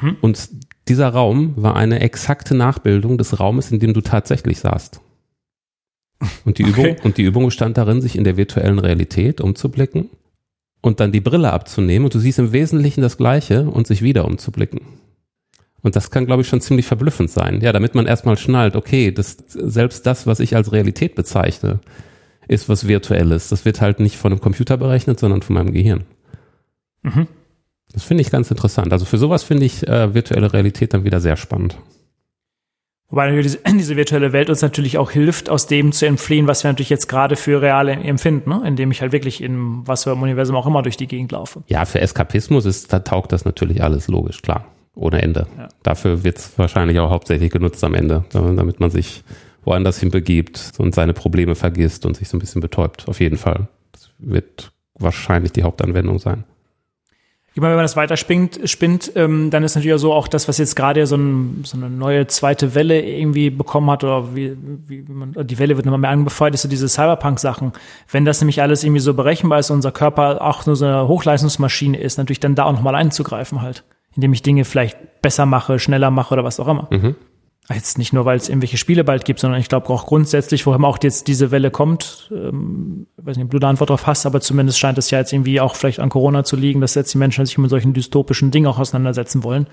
Mhm. Und Dieser Raum war eine exakte Nachbildung des Raumes, in dem du tatsächlich saßt. Und die, okay. Übung, und die Übung bestand darin, sich in der virtuellen Realität umzublicken und dann die Brille abzunehmen und du siehst im Wesentlichen das Gleiche und sich wieder umzublicken. Und das kann, glaube ich, schon ziemlich verblüffend sein. Ja, damit man erstmal schnallt, okay, das, selbst das, was ich als Realität bezeichne, ist was Virtuelles. Das wird halt nicht von einem Computer berechnet, sondern von meinem Gehirn. Mhm. Das finde ich ganz interessant. Also für sowas finde ich äh, virtuelle Realität dann wieder sehr spannend. Wobei diese, diese virtuelle Welt uns natürlich auch hilft, aus dem zu entfliehen, was wir natürlich jetzt gerade für real empfinden, ne? indem ich halt wirklich in was für einem Universum auch immer durch die Gegend laufe. Ja, für Eskapismus ist, da taugt das natürlich alles logisch, klar. Ohne Ende. Ja. Dafür wird es wahrscheinlich auch hauptsächlich genutzt am Ende, damit man sich woanders hin begibt und seine Probleme vergisst und sich so ein bisschen betäubt. Auf jeden Fall. Das wird wahrscheinlich die Hauptanwendung sein. Ich meine, wenn man das weiter spinnt, spinnt ähm, dann ist natürlich auch so auch das, was jetzt gerade so, ein, so eine neue zweite Welle irgendwie bekommen hat oder wie, wie, wie man, die Welle wird nochmal mehr angefeuert, ist so diese Cyberpunk-Sachen. Wenn das nämlich alles irgendwie so berechenbar ist, unser Körper auch nur so eine Hochleistungsmaschine ist, natürlich dann da auch nochmal einzugreifen halt, indem ich Dinge vielleicht besser mache, schneller mache oder was auch immer. Mhm. Jetzt nicht nur, weil es irgendwelche Spiele bald gibt, sondern ich glaube auch grundsätzlich, woher auch jetzt diese Welle kommt, ähm, weiß nicht, ob du da Antwort drauf hast, aber zumindest scheint es ja jetzt irgendwie auch vielleicht an Corona zu liegen, dass jetzt die Menschen sich mit solchen dystopischen Dingen auch auseinandersetzen wollen.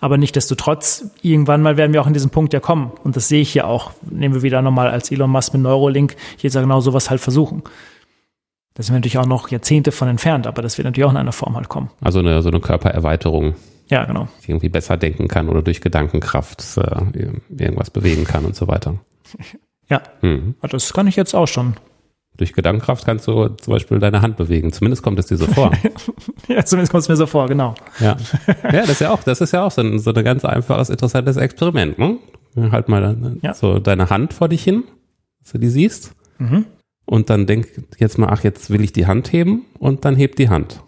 Aber nichtdestotrotz, irgendwann mal werden wir auch in diesen Punkt ja kommen. Und das sehe ich ja auch. Nehmen wir wieder nochmal als Elon Musk mit Neurolink jetzt ja genau sowas halt versuchen. Da sind wir natürlich auch noch Jahrzehnte von entfernt, aber das wird natürlich auch in einer Form halt kommen. Also eine, so eine Körpererweiterung. Ja, genau. Die irgendwie besser denken kann oder durch Gedankenkraft äh, irgendwas bewegen kann und so weiter. Ja, mhm. das kann ich jetzt auch schon. Durch Gedankenkraft kannst du zum Beispiel deine Hand bewegen. Zumindest kommt es dir so vor. ja, zumindest kommt es mir so vor, genau. Ja. ja, das ist ja auch, das ist ja auch so ein, so ein ganz einfaches, interessantes Experiment. Ne? Halt mal ja. so deine Hand vor dich hin, dass du die siehst. Mhm. Und dann denk jetzt mal, ach, jetzt will ich die Hand heben und dann heb die Hand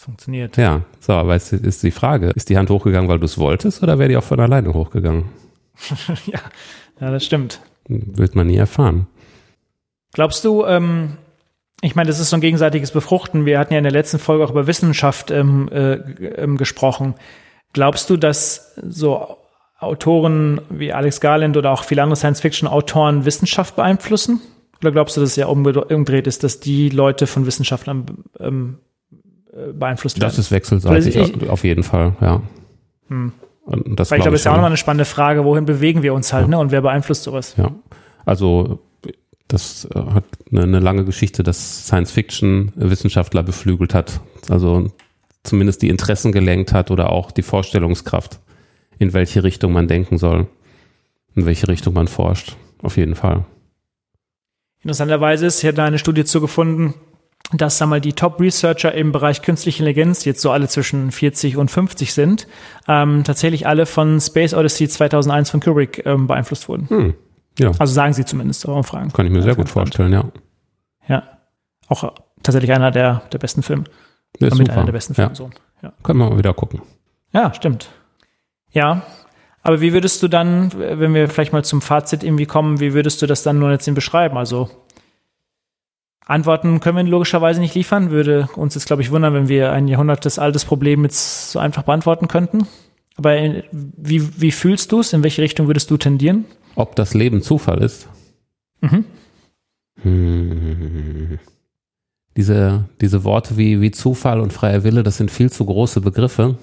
funktioniert. Ja, so, aber es ist die Frage, ist die Hand hochgegangen, weil du es wolltest oder wäre die auch von alleine hochgegangen? ja, ja, das stimmt. Wird man nie erfahren. Glaubst du, ähm, ich meine, das ist so ein gegenseitiges Befruchten. Wir hatten ja in der letzten Folge auch über Wissenschaft ähm, äh, ähm, gesprochen. Glaubst du, dass so Autoren wie Alex Garland oder auch viele andere Science-Fiction-Autoren Wissenschaft beeinflussen? Oder glaubst du, dass es ja umgedreht ist, dass die Leute von Wissenschaftlern ähm, äh, beeinflusst werden. Das ist wechselseitig, ich, auf jeden Fall, ja. Hm. Das Weil ich glaube, es ist ja auch nochmal eine spannende Frage, wohin bewegen wir uns halt, ja. ne? Und wer beeinflusst sowas? Ja. Also das äh, hat eine, eine lange Geschichte, dass Science-Fiction-Wissenschaftler beflügelt hat. Also zumindest die Interessen gelenkt hat oder auch die Vorstellungskraft, in welche Richtung man denken soll, in welche Richtung man forscht. Auf jeden Fall. Interessanterweise ist, ich hätte eine Studie zu gefunden, dass sag mal, die Top-Researcher im Bereich künstliche Intelligenz, jetzt so alle zwischen 40 und 50 sind, ähm, tatsächlich alle von Space Odyssey 2001 von Kubrick ähm, beeinflusst wurden. Hm. Ja. Also sagen sie zumindest, eure Fragen. Kann ich mir sehr gut vorstellen, ja. Ja. Auch äh, tatsächlich einer der, der besten Filme. Ist mit super. einer der besten Filme. Ja. So. Ja. Können wir mal wieder gucken. Ja, stimmt. Ja. Aber wie würdest du dann, wenn wir vielleicht mal zum Fazit irgendwie kommen, wie würdest du das dann nur jetzt beschreiben? Also Antworten können wir logischerweise nicht liefern. Würde uns jetzt, glaube ich, wundern, wenn wir ein jahrhundertes altes Problem jetzt so einfach beantworten könnten. Aber wie, wie fühlst du es? In welche Richtung würdest du tendieren? Ob das Leben Zufall ist? Mhm. Hm. Diese, diese Worte wie, wie Zufall und freier Wille, das sind viel zu große Begriffe,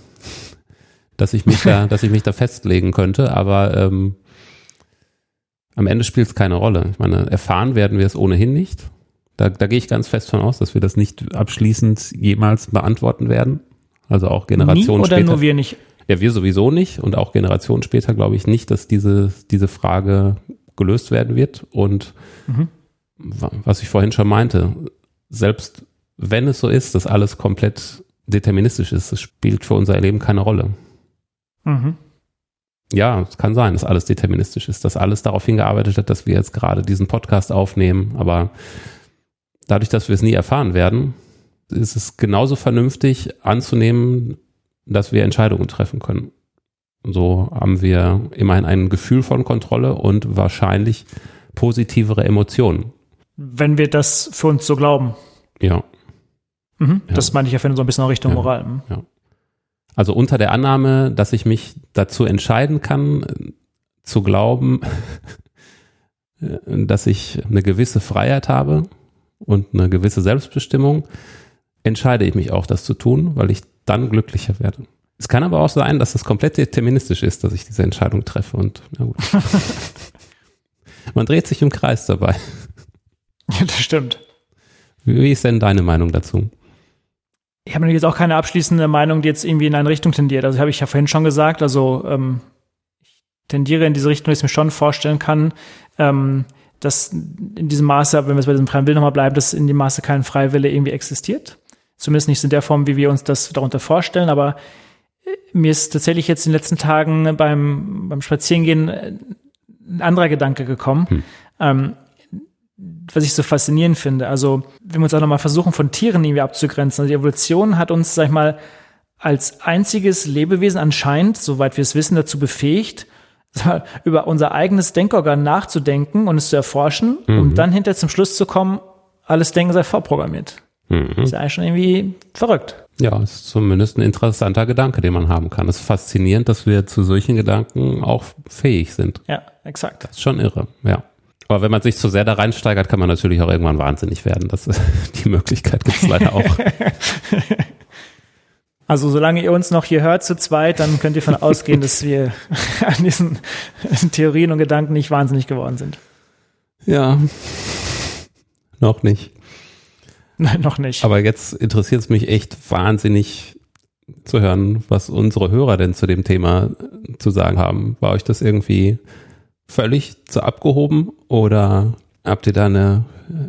dass ich mich da, dass ich mich da festlegen könnte. Aber ähm, am Ende spielt es keine Rolle. Ich meine, erfahren werden wir es ohnehin nicht. Da, da gehe ich ganz fest von aus, dass wir das nicht abschließend jemals beantworten werden. Also auch Generationen Nie oder später. nur wir nicht? Ja, wir sowieso nicht und auch Generationen später glaube ich nicht, dass diese, diese Frage gelöst werden wird. Und mhm. was ich vorhin schon meinte, selbst wenn es so ist, dass alles komplett deterministisch ist, es spielt für unser Leben keine Rolle. Mhm. Ja, es kann sein, dass alles deterministisch ist, dass alles darauf hingearbeitet hat, dass wir jetzt gerade diesen Podcast aufnehmen, aber dadurch, dass wir es nie erfahren werden, ist es genauso vernünftig anzunehmen, dass wir Entscheidungen treffen können. So haben wir immerhin ein Gefühl von Kontrolle und wahrscheinlich positivere Emotionen. Wenn wir das für uns so glauben. Ja. Mhm, ja. Das meine ich ja für so ein bisschen auch Richtung ja. Moral. Mhm. Ja. Also unter der Annahme, dass ich mich dazu entscheiden kann, zu glauben, dass ich eine gewisse Freiheit habe und eine gewisse Selbstbestimmung, entscheide ich mich auch, das zu tun, weil ich dann glücklicher werde. Es kann aber auch sein, dass es komplett deterministisch ist, dass ich diese Entscheidung treffe und ja gut. Man dreht sich im Kreis dabei. Ja, das stimmt. Wie ist denn deine Meinung dazu? Ich habe natürlich jetzt auch keine abschließende Meinung, die jetzt irgendwie in eine Richtung tendiert. Also habe ich ja vorhin schon gesagt. Also ähm, ich tendiere in diese Richtung, dass ich mir schon vorstellen kann, ähm, dass in diesem Maße, wenn wir jetzt bei diesem freien Willen nochmal bleiben, dass in dem Maße kein Freiwille irgendwie existiert. Zumindest nicht in der Form, wie wir uns das darunter vorstellen. Aber äh, mir ist tatsächlich jetzt in den letzten Tagen beim, beim Spazierengehen äh, ein anderer Gedanke gekommen. Hm. Ähm, was ich so faszinierend finde. Also, wenn wir uns auch nochmal versuchen, von Tieren irgendwie abzugrenzen. Also die Evolution hat uns, sag ich mal, als einziges Lebewesen anscheinend, soweit wir es wissen, dazu befähigt, über unser eigenes Denkorgan nachzudenken und es zu erforschen, mhm. um dann hinterher zum Schluss zu kommen, alles Denken sei vorprogrammiert. Mhm. Ist ja eigentlich schon irgendwie verrückt. Ja, ist zumindest ein interessanter Gedanke, den man haben kann. Es ist faszinierend, dass wir zu solchen Gedanken auch fähig sind. Ja, exakt. Das ist schon irre, ja. Aber wenn man sich zu sehr da reinsteigert, kann man natürlich auch irgendwann wahnsinnig werden. Das, die Möglichkeit gibt es leider auch. Also solange ihr uns noch hier hört zu zweit, dann könnt ihr davon ausgehen, dass wir an diesen Theorien und Gedanken nicht wahnsinnig geworden sind. Ja, noch nicht. Nein, noch nicht. Aber jetzt interessiert es mich echt wahnsinnig zu hören, was unsere Hörer denn zu dem Thema zu sagen haben. War euch das irgendwie völlig zu abgehoben oder habt ihr da eine,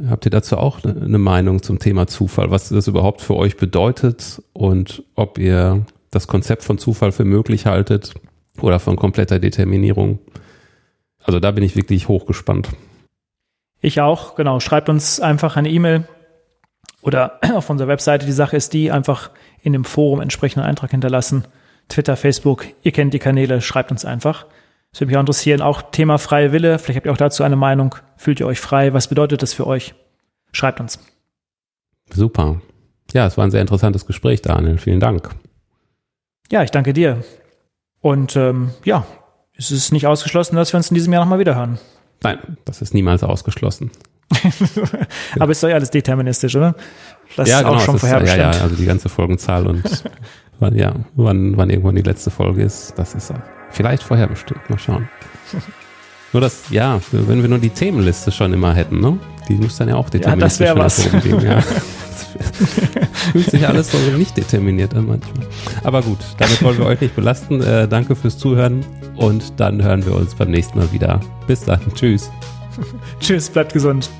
habt ihr dazu auch eine Meinung zum Thema Zufall, was das überhaupt für euch bedeutet und ob ihr das Konzept von Zufall für möglich haltet oder von kompletter Determinierung? Also da bin ich wirklich hochgespannt. Ich auch, genau. Schreibt uns einfach eine E-Mail oder auf unserer Webseite. Die Sache ist die, einfach in dem Forum entsprechenden Eintrag hinterlassen. Twitter, Facebook, ihr kennt die Kanäle, schreibt uns einfach. Das würde mich auch interessieren. Auch Thema freie Wille. Vielleicht habt ihr auch dazu eine Meinung. Fühlt ihr euch frei? Was bedeutet das für euch? Schreibt uns. Super. Ja, es war ein sehr interessantes Gespräch, Daniel. Vielen Dank. Ja, ich danke dir. Und ähm, ja, es ist nicht ausgeschlossen, dass wir uns in diesem Jahr nochmal wiederhören. Nein, das ist niemals ausgeschlossen. Aber ist doch ja alles deterministisch, oder? Das ja, ist genau, auch schon vorherbestimmt. Ja, ja, also die ganze Folgenzahl und wann, ja, wann, wann irgendwann die letzte Folge ist, das ist vielleicht vorherbestimmt. Mal schauen. Nur das, ja, wenn wir nur die Themenliste schon immer hätten, ne? Die muss dann ja auch deterministisch ja, das wäre was. Gehen, ja. Fühlt sich alles so nicht determiniert an manchmal. Aber gut, damit wollen wir euch nicht belasten. Äh, danke fürs Zuhören und dann hören wir uns beim nächsten Mal wieder. Bis dann. Tschüss. Tschüss, bleibt gesund.